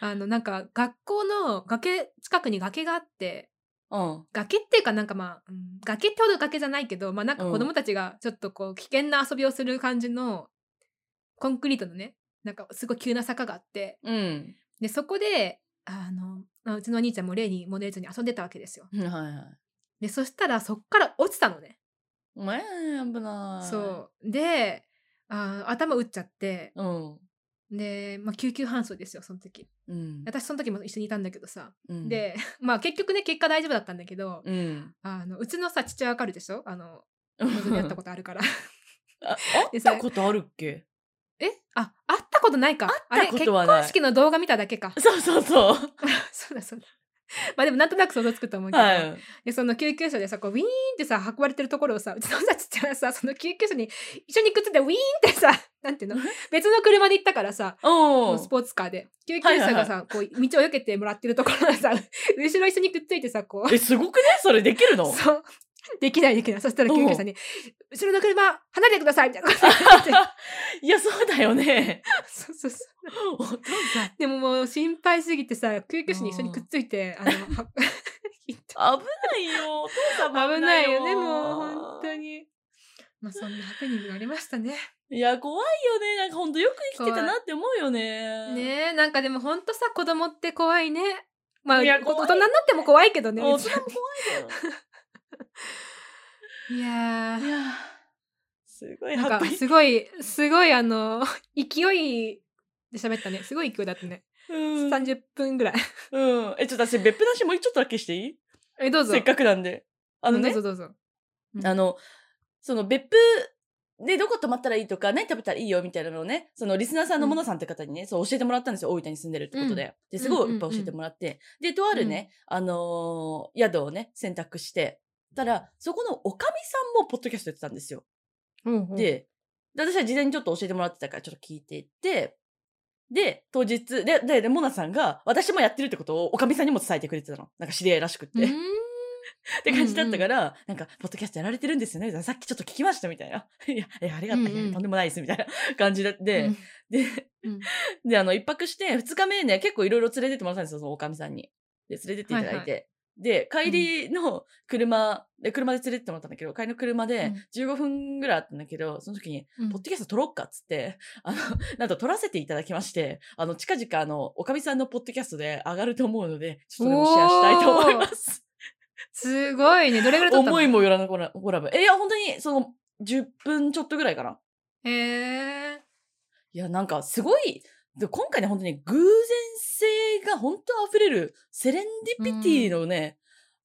あのなんか学校の崖近くに崖があってうん。崖っていうかなんかまあ、うん崖ってほど崖じゃないけど、まあなんか子供たちがちょっとこう危険な遊びをする感じのコンクリートのね、なんかすごい急な坂があって、うん。で、そこで、あの、あうちのお兄ちゃんも例にも出ずに遊んでたわけですよ。はいはい。で、そしたらそっから落ちたのね。お前、危ない。そう。で、あー頭打っちゃって、う。で、まあ救急搬送ですよ、その時。うん。私その時も一緒にいたんだけどさ。うん、で、まあ結局ね、結果大丈夫だったんだけど、うん。あの、うちのさ、父親わかるでしょ？あの、のぞみやったことあるから。あ、会ったことあるっけ？え？あ、会ったことないか。会ったことはないあれ、結婚式の動画見ただけか。そうそうそう。そうだそうだ。まあでもなんとなく想像つくと思うけど、はい。でその救急車でさこうウィーンってさ運ばれてるところをさうちのさちっちゃいさその救急車に一緒にくっついてウィーンってさ なんていうの？別の車で行ったからさスポーツカーで。救急車がさ、こう道を避けてもらってるところをさ 後ろ一緒にくっついてさこう。え、すごくね？それできるの？そう できないできない。そしたら救急車に「後ろの車離れてください」みたいな。こと言っていや、そうだよね。そうそうそう。お父さん。でももう心配すぎてさ救急車に一緒にくっついてあのは 危ないよ。お父さんも危ないよねよもう本当に。まあそんなハプニングがありましたね。いや、怖いよね。なんかほんとよく生きてたなって思うよね。ねえなんかでもほんとさ子供って怖いね。まあいや大人になっても怖いけどね大人も怖い いやすごいなんか。すごいすごいあの勢いで喋ったね。すごい勢いだったね、うん。30分ぐらい。うん。え、ちょっと私、別府なしもうちょっとだけしていい？えどうぞ。せっかくなんで。あのね。どう、ぞどうぞ。うん。あの、その別府でどこ泊まったらいいとか、何食べたらいいよみたいなのをね、そのリスナーさんのモナさんって方にね、そう教えてもらったんですよ。大分に住んでるってことで。で、すごいいっぱい教えてもらって。で、とあるね、あのー宿をね、選択して、たら、そこのおかみさんもポッドキャストやってたんですよ。うんうん、で、で私は事前にちょっと教えてもらってたからちょっと聞いていって、で、当日、で、で、でモナさんが、私もやってるってことを、おかみさんにも伝えてくれてたの。なんか知り合いらしくって。って感じだったから、なんか、ポッドキャストやられてるんですよね。さっきちょっと聞きましたみたいな。いや、いやありがたい、うんうんとんでもないですみたいな 感じで、で、で、うんで、あの、一泊して、二日目ね、結構いろいろ連れてってもらったんですよ、そのおかみさんに。で、連れてっていただいて。で、帰りの車、で、車で連れてってもらったんだけど、帰りの車で15分ぐらいあったんだけど、その時に、うんポッドキャスト撮ろっかっつって、あの、なんと撮らせていただきまして、あの、近々あの、おかみさんのポッドキャストで上がると思うので、ちょっとでもシェアしたいと思います。すごいね。どれぐらい撮ったの？思いもよらぬコラコラボ。え、いや、本当に、その、10分ちょっとぐらいかな。へえ。いや、なんか、すごい、で今回ね、本当に偶然性が本当溢れる、セレンディピティのね、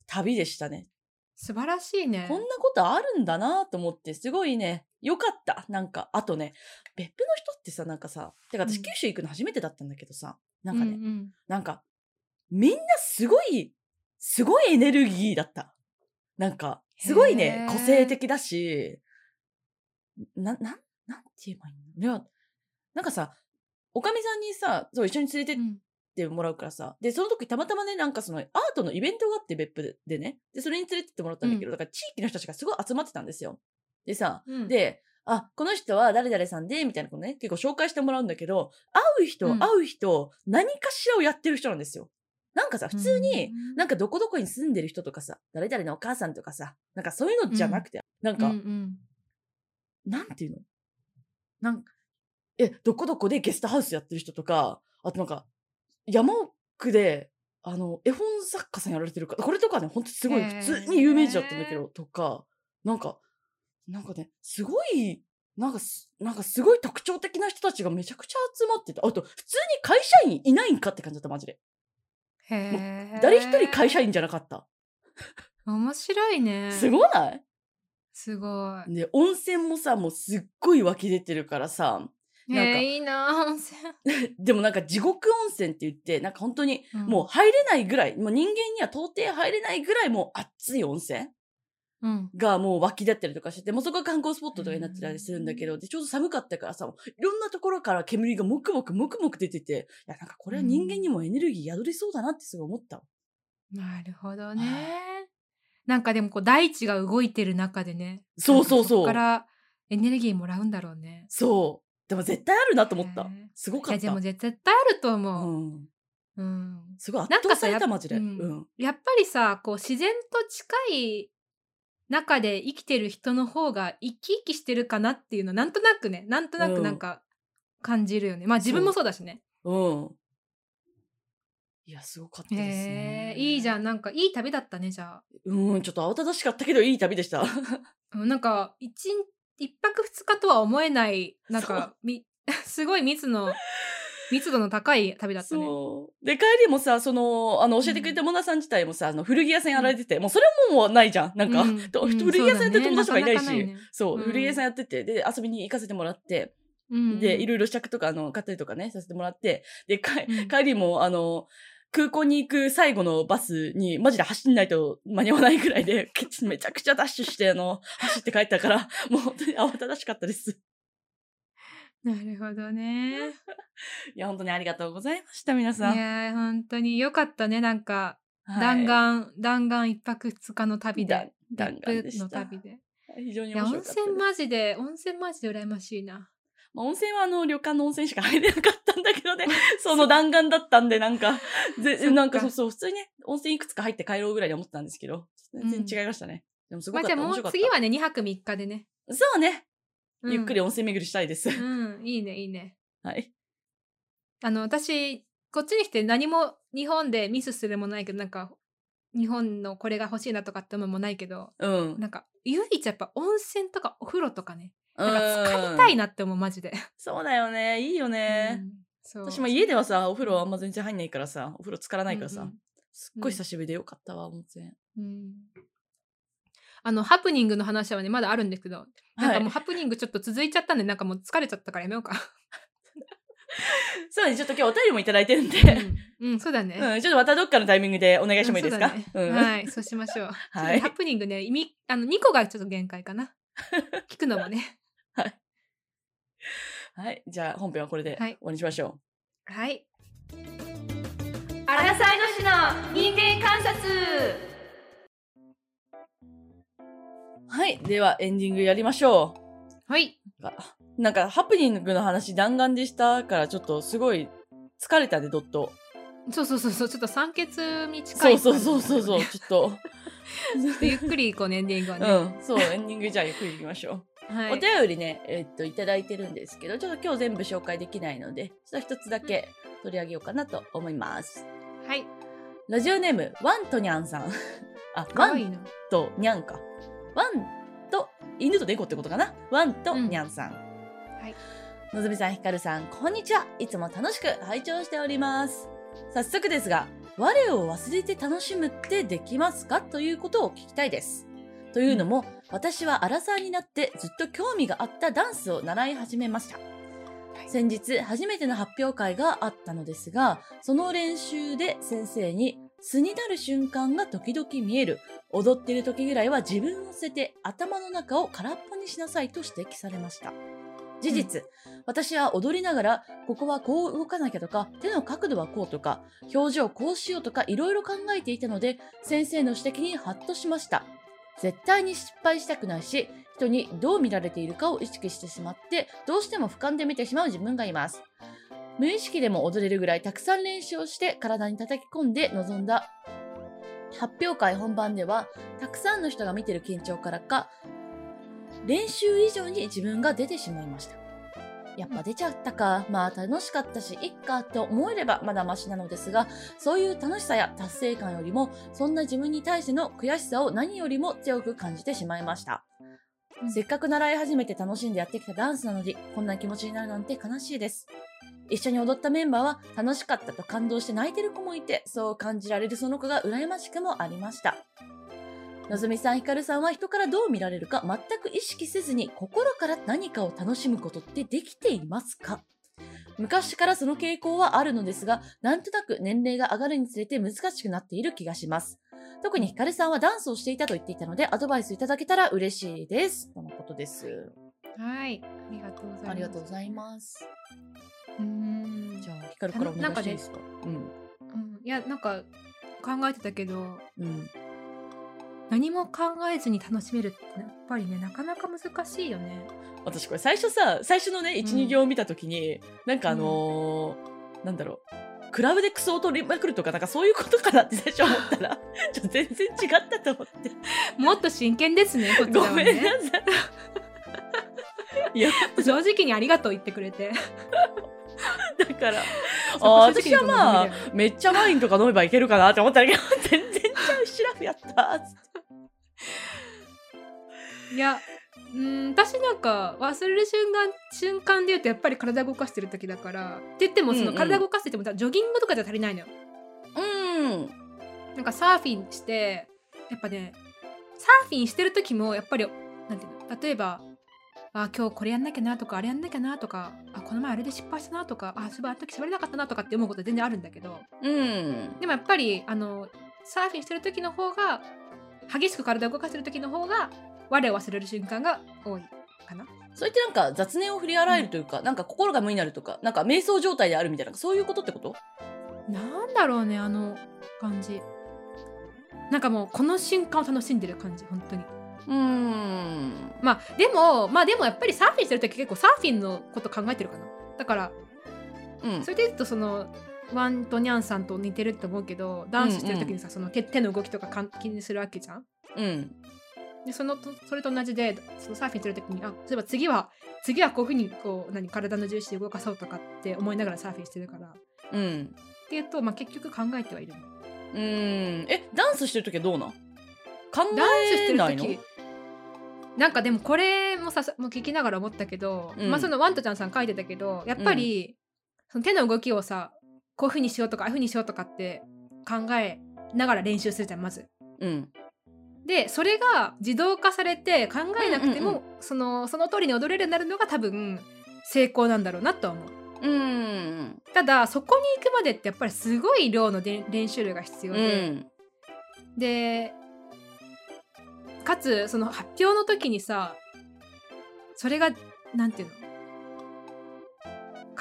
旅でしたね。素晴らしいね。こんなことあるんだなと思って、すごいね、よかった。なんか、あとね、別府の人ってさ、なんかさ、てか私うん九州行くの初めてだったんだけどさ、なんかね、うんうんなんか、みんなすごい、すごいエネルギーだった。なんか、すごいね個性的だし、な、なん、なんて言えばいいの？いや、なんかさ、おかみさんにさ、そう、一緒に連れてっうん。てもらうからさ、で、その時たまたまね、なんかその、アートのイベントがあって別府ででね、で、それに連れてってもらったんだけど、だから地域の人たちがすごい集まってたんですよ。でさ、うん。で、あ、この人は誰々さんで、みたいなことね、結構紹介してもらうんだけど、会う人、うん。会う人、何かしらをやってる人なんですよ。なんかさ、普通に、うん。なんかどこどこに住んでる人とかさ、誰々のお母さんとかさ、なんかそういうのじゃなくて、なんか、うんうん。なんていうの？なんえ、どこどこでゲストハウスやってる人とか、あとなんか、山奥で、あの、絵本作家さんやられてるか、これとかね、ほんとすごい普通に有名人だったんだけど、とか、なんか、なんかね、すごい、なんかす、なんかすごい特徴的な人たちがめちゃくちゃ集まってて、あと、普通に会社員いないんかって感じだった、マジで。へえ。誰一人会社員じゃなかった。面白いね。すごない？すごい。で、温泉もさ、もうすっごい湧き出てるからさ、なんかいいな温泉。でもなんか地獄温泉って言って、なんか本当にうんもう入れないぐらい、もう人間には到底入れないぐらいもう熱い温泉うん。がもう湧き出ったりとかしてて、もうそこが観光スポットとかになってたりするんだけど、で、ちょうど寒かったからさ、いろんなところから煙がもくもくもくもく出てて、いや、なんかこれは人間にもエネルギー宿りそうだなってすごい思ったわ。なるほどね。なんかでもこう大地が動いてる中でね。そうそうそうこからエネルギーもらうんだろうね。そう。でも絶対あるなと思った。すごかった。いやでも絶対あるとう思う。ん。うん。すごい圧倒された、マジで。ううんん。やっぱりさこう自然と近い中で生きてる人の方が生き生きしてるかなっていうのはなんとなくねなんとなくなんか感じるよね、まあ自分もそうだしねうん。いや、すごかったへですねえ。いいじゃんなんかいい旅だったねじゃあ、うん、ちょっと慌ただしかったけど、いい旅でした。うん、なんか一日一泊二日とは思えないなんかみ すごい密の密度の高い旅だったね。で、帰りもさ、その、あの、教えてくれたモナさん自体もさ、あの、古着屋さんやられてて、もうそれももうないじゃん。なんか、うん。古着屋さんやってる友達とかいないし、そう古着屋さんやってて、で、遊びに行かせてもらって、うん。で、いろいろ試着とか、あの、買ったりとかね、させてもらって、で、帰りも、あの、空港に行く最後のバスに、マジで走んないと間に合わないぐらいで、けめちゃくちゃダッシュして、あの、走って帰ったから、もう本当に慌ただしかったです。なるほどね いや、本当にありがとうございました、皆いさん。やー本当によかったねなんかはい弾丸、弾丸一泊二日の旅だで弾丸でした別府の旅で非常にいや温面白かったです。泉マジで温泉マジで羨ましいなまあ、温泉はあの旅館の温泉しか入れなかったんだけどね、その弾丸だったんで、なんか、ぜなんかそうそう、普通にね、温泉いくつか入って帰ろうぐらいに思ってたんですけど、全然違いましたね。でもすごかった、まあじゃあも。う次はね2泊3日でね、そうね、うんゆっくり温泉巡りしたいです。うんいいねいいねはい。あの私こっちに来て何も日本でミスするもないけどなんか日本のこれが欲しいなとかって思うもないけどうん。なんか唯一やっぱ温泉とかお風呂とかねななんか使いたいなって思うマジで、そうだよね、いいよね。うん。そう。私も家ではさ、お風呂あんま全然入んないからさ、お風呂浸からないからさ、うんうん。すっごい久しぶりでよかったわ、温泉。うん。あのハプニングの話はねまだあるんですけどなんはいかもうハプニングちょっと続いちゃったんでなんかもう疲れちゃったからやめようか。そうねちょっと今日お便りもいただいてるんで、うん、うん、そうだね、うん、ちょっとまたどっかのタイミングでお願いしてもいいですか、ね。うん。はいそうしましょう、はい。ハプニングね意味あの2個がちょっと限界かな。聞くのもね はい。じゃあ本編はこれではい終わりにしましょはいアラサイの市の人間観察う。はい。ではエンディングやりましょはい。なんかハプニングの話弾丸でしたからちょっとすごい疲れたで、ドット。そうそうそうそう、ちょっと酸欠に近い。そうそうそうそうそう、ちょっと。ちょっとゆっくりこうね エンディングはね。うん、そう、エンディングじゃあゆっくりいきましょう。はい。お便りね、えっと、いただいてるんですけど、ちょっと今日全部紹介できないので、ちょっと一つだけ取り上げようかなと思います。はい。ラジオネーム、ワンとニャンさん。あ、ワン。とニャンか。ワンと犬と猫ってことかな？ワンとニャンさん。はい。のぞみさん、ひかるさん、こんにちは。いつも楽しく拝聴しております。早速ですが、我を忘れて楽しむってできますか？ということを聞きたいです。というのも、私はアラサーになってずっと興味があったダンスを習い始めました。先日、初めての発表会があったのですが、その練習で先生に素になる瞬間が時々見える。踊ってる時ぐらいは自分を捨てて頭の中を空っぽにしなさいと指摘されました。事実、私は踊りながら、ここはこう動かなきゃとか、手の角度はこうとか、表情こうしようとか、いろいろ考えていたので、先生の指摘にハッとしました。絶対に失敗したくないし、人にどう見られているかを意識してしまって、どうしても俯瞰で見てしまう自分がいます。無意識でも踊れるぐらいたくさん練習をして体に叩き込んで臨んだ発表会本番では、たくさんの人が見てる緊張からか、練習以上に自分が出てしまいました。やっぱ出ちゃったか、まあ楽しかったし、いっかと思えればまだマシなのですが、そういう楽しさや達成感よりも、そんな自分に対しての悔しさを何よりも強く感じてしまいました。うんせっかく習い始めて楽しんでやってきたダンスなのに、こんな気持ちになるなんて悲しいです。一緒に踊ったメンバーは楽しかったと感動して泣いてる子もいて、そう感じられるその子が羨ましくもありました。のぞみさん、ひかるさんは人からどう見られるか全く意識せずに心から何かを楽しむことってできていますか？昔からその傾向はあるのですが、なんとなく年齢が上がるにつれて難しくなっている気がします。特にひかるさんはダンスをしていたと言っていたので、アドバイスいただけたら嬉しいです。とのことです。はい。ありがとうございます。ありがとうございます。うーん。じゃあ、ひかるからお願いしていいですかうん。うんいやなんか考えてたけどうん。何も考えずに楽しめるってやっぱりねなかなか難しいよね。私これ最初さ、最初のね、1、うん2行を見たときに、なんかあのーなんだろう。クラブでクソを取りまくるとか、なんかそういうことかなって最初思ったら、ちょ全然違ったと思って。もっと真剣ですねこちらはごめんなね。さい。いや、正直にありがとう言ってくれて。だから、あー私はまあめっちゃワインとか飲めばいけるかなって思ったけど、全然ちゃうシラフやった。いやうん私なんか忘れる瞬間瞬間で言うとやっぱり体動かしてる時だからって言ってもその体動かしててもジョギングとかじゃ足りないのよ。うん。なんかサーフィンしてやっぱねサーフィンしてる時もやっぱりなんていうの例えばあ今日これやんなきゃなとかあれやんなきゃなとかあこの前あれで失敗したなとかあそういえばあの時喋れなかったなとかって思うこと全然あるんだけどうん。でもやっぱりあのサーフィンしてる時の方が激しく体を動かしてる時の方が我を忘れる瞬間が多いかな。それってなんか雑念を振り洗えるというか、なんか心が無になるとか、なんか瞑想状態であるみたいな、そういうことってこと？なんだろうねあの感じ。なんかもうこの瞬間を楽しんでる感じ本当に。うーん。まあでもまあでもやっぱりサーフィンしてる時結構サーフィンのこと考えてるかな。だからうんそ。れで言うとそのワンとニャンさんと似てるって思うけどダンスしてる時にさ、その手手の動きとか気にするわけじゃん。うん。でそのとそれと同じでそのサーフィンする時にあそういえば次は次はこういうふうにこう何体の重心で動かそうとかって思いながらサーフィンしてるからっうん。ていうと、まあ、結局考えてはいるのうーん。え、ダンスしてるときはどうなん？考ダンスしてるえないの時なんかでもこれもさもう聞きながら思ったけど、うんまあそのワンとちゃんさん書いてたけどやっぱり、その手の動きをさこういうふうにしようとかああいうふうにしようとかって考えながら練習するじゃんまず。うん。でそれが自動化されて考えなくても、うんうんそのその通りに踊れるようになるのが多分成功なんだろうなとは思う。うん。ただそこに行くまでってやっぱりすごい量ので練習量が必要うで、ん。でかつその発表の時にさそれがなんていうの？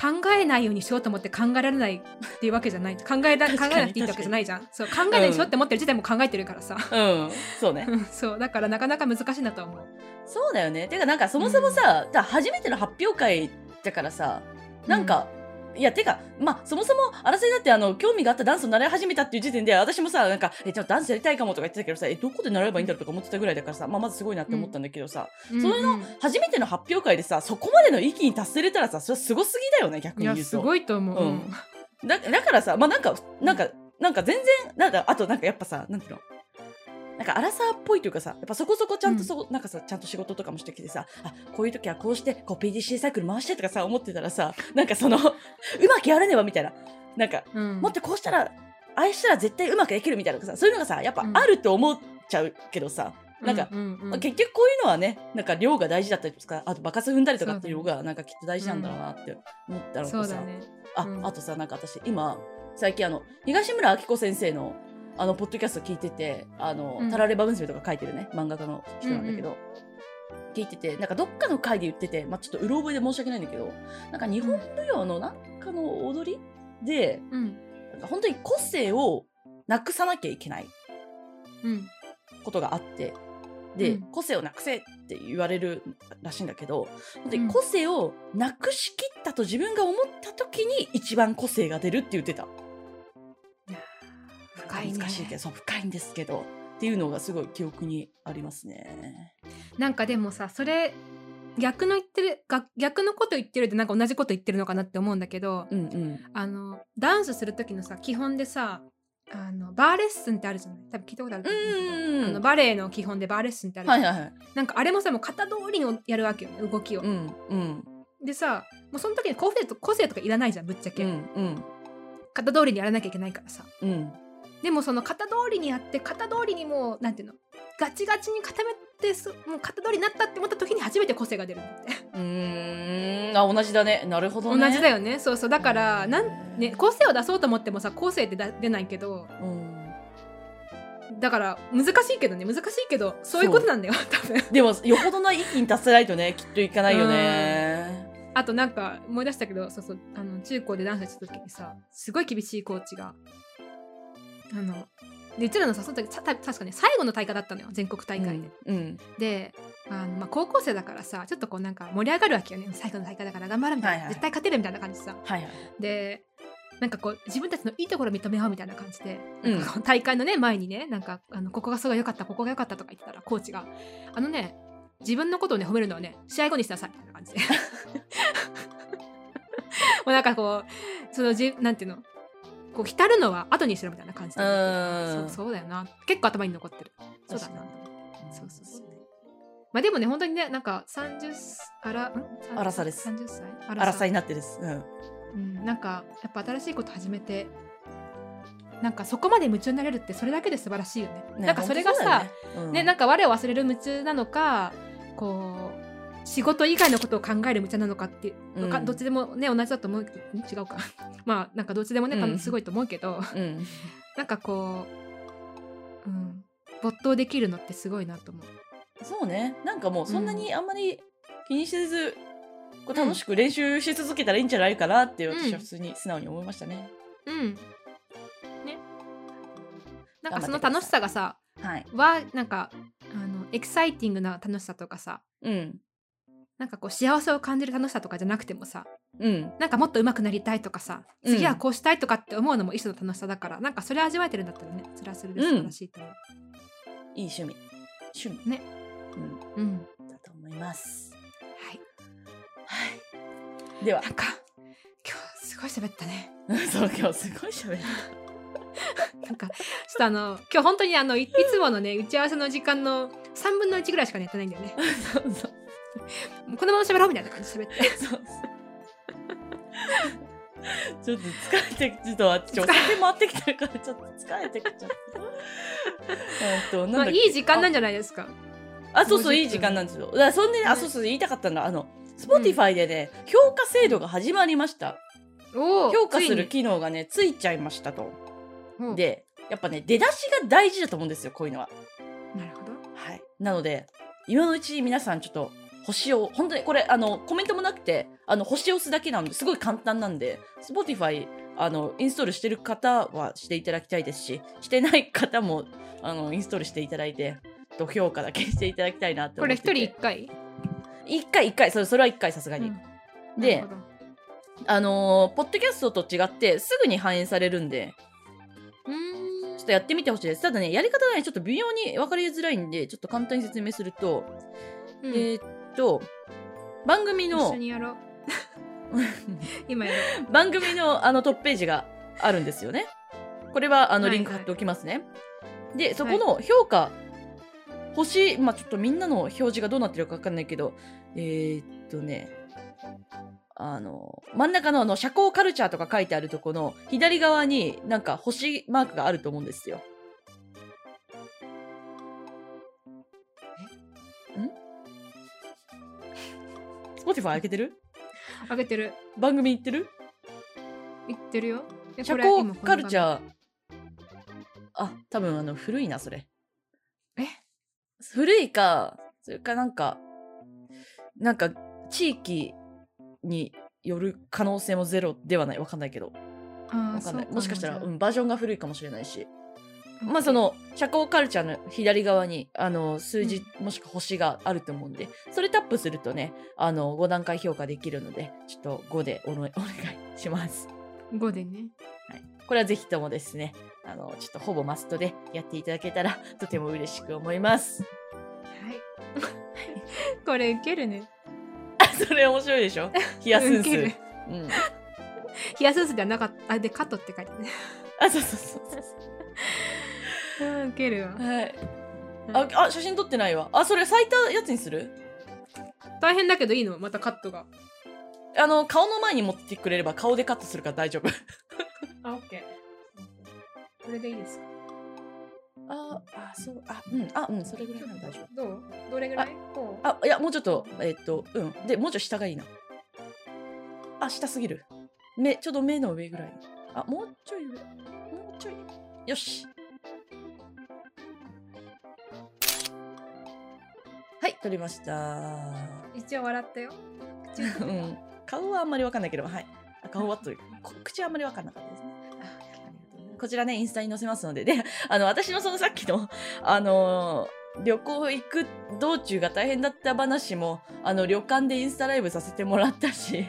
考えないようにしようと思って考えられないっていうわけじゃない。考えら考えなくていいってわけじゃないじゃん。そう考えないようにしようって思ってる時点も考えてるからさ、うん。そうね。そう。だからなかなか難しいなとは思う。そうだよね。てかなんかそもそもさ、だから初めての発表会だからさなんか、いやてかまあそもそも争いだってあの興味があったダンスを習い始めたっていう時点で私もさなんかえちょっとダンスやりたいかもとか言ってたけどさえどこで習えばいいんだろうとか思ってたぐらいだからさ、まあ、まずすごいなって思ったんだけどさ、うんそういうのん初めての発表会でさそこまでの域に達せれたらさそれすごすぎだよね逆に言うと。ごいと思う、うん。だだからさまあなんかなんかなんか全然なんかあとなんかやっぱさなんていうの？なんかアラサーっぽいというかさやっぱそこそこちゃんとそう、なんかさちゃんと仕事とかもしてきてさあこういう時はこうしてこう PDC サイクル回してとかさ思ってたらさなんかその うまくやらねばみたいな。なんかうん。もっとこうしたらああしたら絶対うまくできるみたいなさそういうのがさやっぱうん。あると思っちゃうけどさ、なんか、ううんうん。まあ結局こういうのはねなんか量が大事だったりとかあと爆発踏んだりとかっていうのがなんかきっと大事なんだろうなって思ったのとさ、ね。あ、うん。あとさなんか私今最近あの東村明子先生のあのポッドキャスト聞いててあの、うん。タラレバ娘とか書いてるね。漫画家の人なんだけど、聞いててなんかどっかの回で言ってて、まあ、ちょっとうろ覚えで申し訳ないんだけどなんか日本舞踊のなんかの踊りでうん。なんか本当に個性をなくさなきゃいけないうん。ことがあって。で、うん。個性をなくせって言われるらしいんだけど本当うん。に個性をなくしきったと自分が思った時に一番個性が出るって言ってた。難しいけどそう深いんですけどっていうのがすごい記憶にありますね。なんかでもさそれ逆の言ってるが逆のこと言ってるってなんか同じこと言ってるのかなって思うんだけど、うんうん。あのダンスする時のさ基本でさあのバーレッスンってあるじゃない？多分聞いたことあると思うあのバレエの基本でバーレッスンってあるはいはいはい。なんかあれもさもう型通りにやるわけよね動きを、うんうん。でさもうその時に個性と個性とかいらないじゃんぶっちゃけ、うんうん。型通りにやらなきゃいけないからさ。うん。でもその型通りにやって型通りにもうなんていうの？ガチガチに固めてすもう型通りになったって思った時に初めて個性が出るんだって。うーん。あ同じだね。なるほどね。同じだよね。そうそう。だからなん、ね、個性を出そうと思ってもさ個性ってだ出ないけどうん。だから難しいけどね。難しいけどそういうことなんだよ。多分。でもよほどな域に達せないとねきっといかないよね。あとなんか思い出したけどそうそう。あの中高でダンスした時にさすごい厳しいコーチがあのでうちらのさその時確かね最後の大会だったのよ全国大会で、うんであの、まあ、高校生だからさちょっとこうなんか盛り上がるわけよね最後の大会だから頑張るみたいな、はいはい。絶対勝てるみたいな感じでさ。はいはい。でなんかこう自分たちのいいところを認め合うみたいな感じで、うん。大会のね前にねなんかあのここがすごい良かったここが良かったとか言ってたらコーチがあのね自分のことをね褒めるのはね試合後にしなさいみたいな感じで。もうなんかこうそのじなんていうのこう浸るのは後にしろみたいな感じで。うん。そうそうだよな。結構頭に残ってる。そうだな。そうそうそう。まあでもね本当にねなんか30あらん？あらさです。30歳？あ荒さになってです。うん。うん、なんかやっぱ新しいこと始めてなんかそこまで夢中になれるってそれだけで素晴らしいよね。ねなんかそれがさ、本ねなんか我を忘れる夢中なのかこう仕事以外のことを考える夢中なのかって、うんかどっちでもね同じだと思うけどん違うか まあなんかどっちでもね、うんすごいと思うけど当だねなんかこう、うん、没頭できるのってすごいなと思う。うん。そうねなんかもうそんなにあんまり気にせず。こう楽しく練習し続けたらいいんじゃないかなって私は普通に素直に思いましたね。うんねなんかその楽しさがさはい。はなんかあのエキサイティングな楽しさとかさうん。なんかこう幸せを感じる楽しさとかじゃなくてもさうん。なんかもっと上手くなりたいとかさうん次はこうしたいとかって思うのも一種の楽しさだから、なんかそれ味わえてるんだったらねそれはそれで素晴らしいと思う。いい趣味。趣味。ね。うん。うんだと思います。はい、はい。ではな。んか今日すごい喋ったね。そう今日すごい喋る。なんかちょっとあの今日本当にあのいいつものね打ち合わせの時間の3分の1ぐらいしかやってないんだよね。そうそう もうこのまま喋ろうみたいな感じで喋って。そう。ちょっと疲れてちょっと私お酒回ってきてるからちょっと疲れてきちゃった。いい時間なんじゃないですかあそうそう50いい時間なんですよ。だそんでねあねそうそう言いたかったんだあの Spotify でね、評価制度が始まりました。評価する機能がねついちゃいましたと。ででやっぱね出だしが大事だと思うんですよこういうのは。なるほどはい、なので今のうち皆さんちょっと星を本当にこれあのコメントもなくてあの星を押すだけなんですごい簡単なんで Spotify あのインストールしてる方はしていただきたいですししてない方もあのインストールしていただいてと評価だけしていただきたいなってこれ思ってて。一人一回？一回一回。それそれは一回さすがに、うん。であのーポッドキャストと違ってすぐに反映されるんでん。ちょっとやってみてほしいです。ただねやり方がねちょっと微妙に分かりづらいんでちょっと簡単に説明すると、うん。えーっと番組一の今番組の あのトップページがあるんですよね。これはあのはいはいリンク貼っておきますね。でそこの評価、星まあちょっとみんなの表示がどうなってるか分かんないけどえー、っとねあの真ん中のあの社交カルチャーとか書いてあるとこの左側になんか星マークがあると思うんですよ。?Spotify 開けてる？うあげてる。番組行ってる？言ってるよ。え社交カルチーャー。あ多分あの古いなそれ。え？古いかそれかなんかなんか地域による可能性もゼロではない。わかんないけど。わかんない。も。しかしたら、うん、バージョンが古いかもしれないし。あまあその社交カルチャーの左側にあの数字もしくは星があると思うんで、それタップするとねあの5段階評価できるのでちょっと5でお願いします。5でね。はい、これはぜひともですね、あの、ちょっとほぼマストでやっていただけたらとても嬉しく思います。はい。これウケるね。あ、それ面白いでしょ？冷やすんす。うん。冷やすんすではなかった。あでカットって書いてねあ、そうそうそうそううんウケるわ。はい。あ、あ、写真撮ってないわ。あ、それ咲いたやつにする？大変だけどいいのまたカットがあの、顔の前に持ってくれれば顔でカットするから大丈夫。あオッケーこれでいいですか？あ、あ、そう、あ、うん、あ、うん、それぐらいなら大丈夫。どう？どれぐらい？あ、いや、もうちょっと、えっと、うん。で、もうちょい下がいいな。あ、下すぎる。目、ちょうど目の上ぐらい。あ、もうちょい上。もうちょい。よし。はい、撮りました。一応笑ったよ口ううんん。顔はあんまりわかんないけど、はい。あ顔はという口はあんまりわかんなかったですね。こちらね、インスタに載せますので、で、あの、私のそのさっきの、あのー旅行行く道中が大変だった話も、あの、旅館でインスタライブさせてもらったし、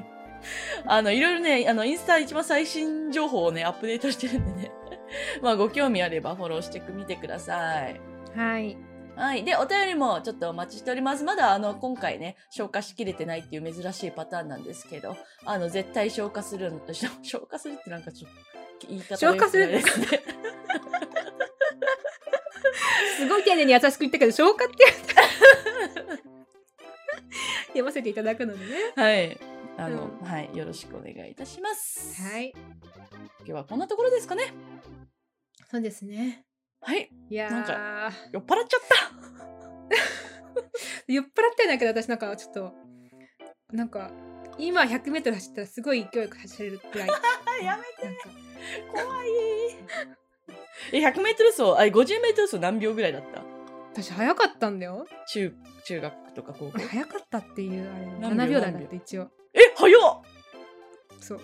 あの、いろいろね、あの、インスタ一番最新情報をね、アップデートしてるんでね、まあ、ご興味あればフォローしてみてください。はいはい。で、お便りもちょっとお待ちしております。まだ、あの、今回ね、消化しきれてないっていう珍しいパターンなんですけど、あの、絶対消化するん、消 消化するってなんかちょっと、言い方消化するですね。すごい丁寧に優しく言ったけど消化って読ませていただくのでねはい。あの、うんはい。よろしくお願いいたします。はい今日はこんなところですかね。そうですねはい。いやなんー酔っ払っちゃった。酔っ払ってないけど私なんかちょっとなんか今 100m 走ったらすごい勢いよく走れるくらいあ やめて。怖い。え、100メートル走、あ、50メートル走何秒ぐらいだった？私早かったんだよ中、中学とか高校？早かったっていうあれ何秒？7秒台だって一応え、早っそう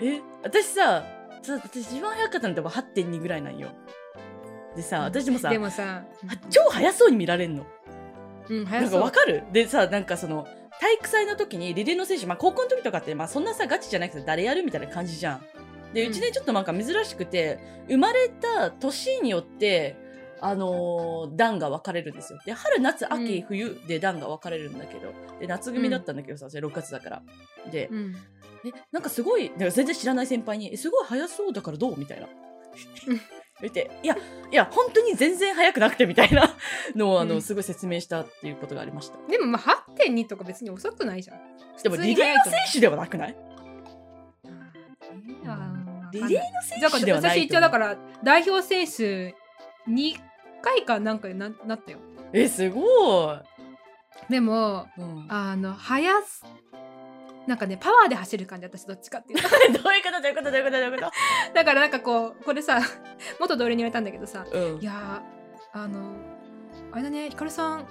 え、私さ、さ私一番早かったの多分8.2ぐらいなんよ。でさ、私もさ、でもさあ超速そうに見られんの。うんなんかわかる？でさ、なんかその、体育祭の時にリレーの選手、まあ高校の時とかって、まあそんなさ、ガチじゃなくて誰やるみたいな感じじゃん。で、うんうちね、ちょっとなんか珍しくて、生まれた年によって、あのー段が分かれるんですよ。で、春、夏、秋、うん冬で段が分かれるんだけど、で、夏組だったんだけどさ、それ6月だから。で、うんえ、なんかすごい、全然知らない先輩に、えすごい速そうだからどう？みたいな。言って、いや、いや、本当に全然速くなくてみたいなのを、あの、うんすごい説明したっていうことがありました。でもまあ8.2とか別に遅くないじゃん。でも、リレーの選手ではなくない？リレーの選手ではない私一応だから代表選手2回かなんかにななったよ。えすごい、でもうん、あの速すなんかねパワーで走る感じ私どっちかっていうと。どういうこと？どういうこと？どういうこと？どういうこだからなんかこうこれさ 元同僚に言われたんだけどさと、うん。い、やーあのあれだねひかるさん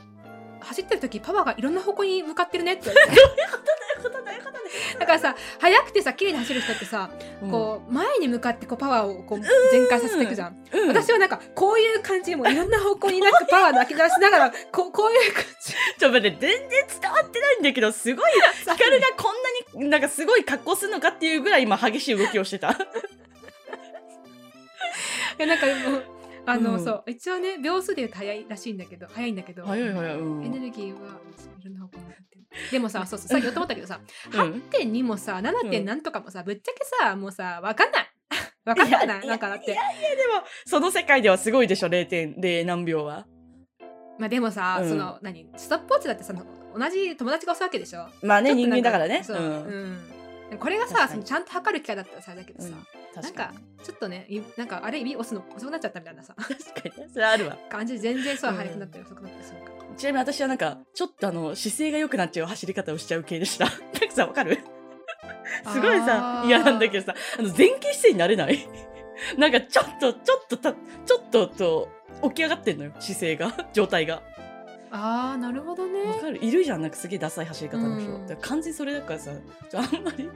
走ってる時パワーがいろんな方向に向かってるねって言われて。どういうことどういうことだからさ速くてさ綺麗に走る人ってさ、うん。こう前に向かってこうパワーをこう全開させていくじゃん、うん、私はなんかこういう感じでもういろんな方向になんかパワー泣き出しながらこうこういう感じ。ちょっと待って全然伝わってないんだけどすごいヒカルがこんなになんかすごい格好するのかっていうぐらい今激しい動きをしてた。いやなんかもうあの、うん。そう一応ね秒数で言うと速いらしいんだけど速いんだけど、早い早い、うん。エネルギーはいろんな方向に向かってる。でもさそうそうさっき言おうと思ったけどさうん。8.2もさ 7. 点なんとかもさぶっちゃけさもうさわかんない。わかんなくないなんかだって。いやいやでもその世界ではすごいでしょ0.0何秒は。まあでもさ、うん。その何ストップウォッチだってさ同じ友達が押すわけでしょ。まあね人間だからね。そう、ううんんこれがさそのちゃんと測る機会だったらさだけどさ、うん。なんかちょっとねいなんかあれ指押すの遅くなっちゃったみたいなさ確かに。それあるわ。感じで全然そううん速くなったり遅くなったりするから、ちなみに私はなんかちょっとあの姿勢が良くなっちゃう走り方をしちゃう系でした。なんかさわかる？すごいさ嫌なんだけどさあの前傾姿勢になれない？なんかちょっとちょっとたちょっとと起き上がってんのよ姿勢が状態があーなるほどわねかる。いるじゃんなんかすげえダサい走り方の人、うん。だから完全にそれだからさあんまり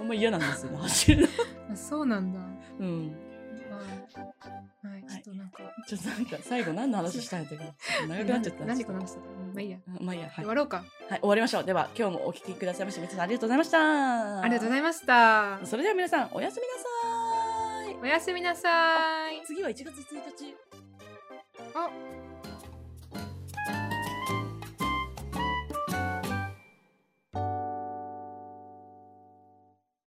あんまり嫌なんですよね走るの。あそうなんだ。うん。はい、はい、ちょっとなんか、ちょっとなんか最後何の話したんだっけど。長くなっちゃった。何この話だまあいいや、うんまあいいや、はい。終わろうか。はい、終わりましょう。では今日もお聞きくださいまして皆さんありがとうございました。ありがとうございました。それでは皆さんおやすみなさい。おやすみなさい。次は1月1日。あ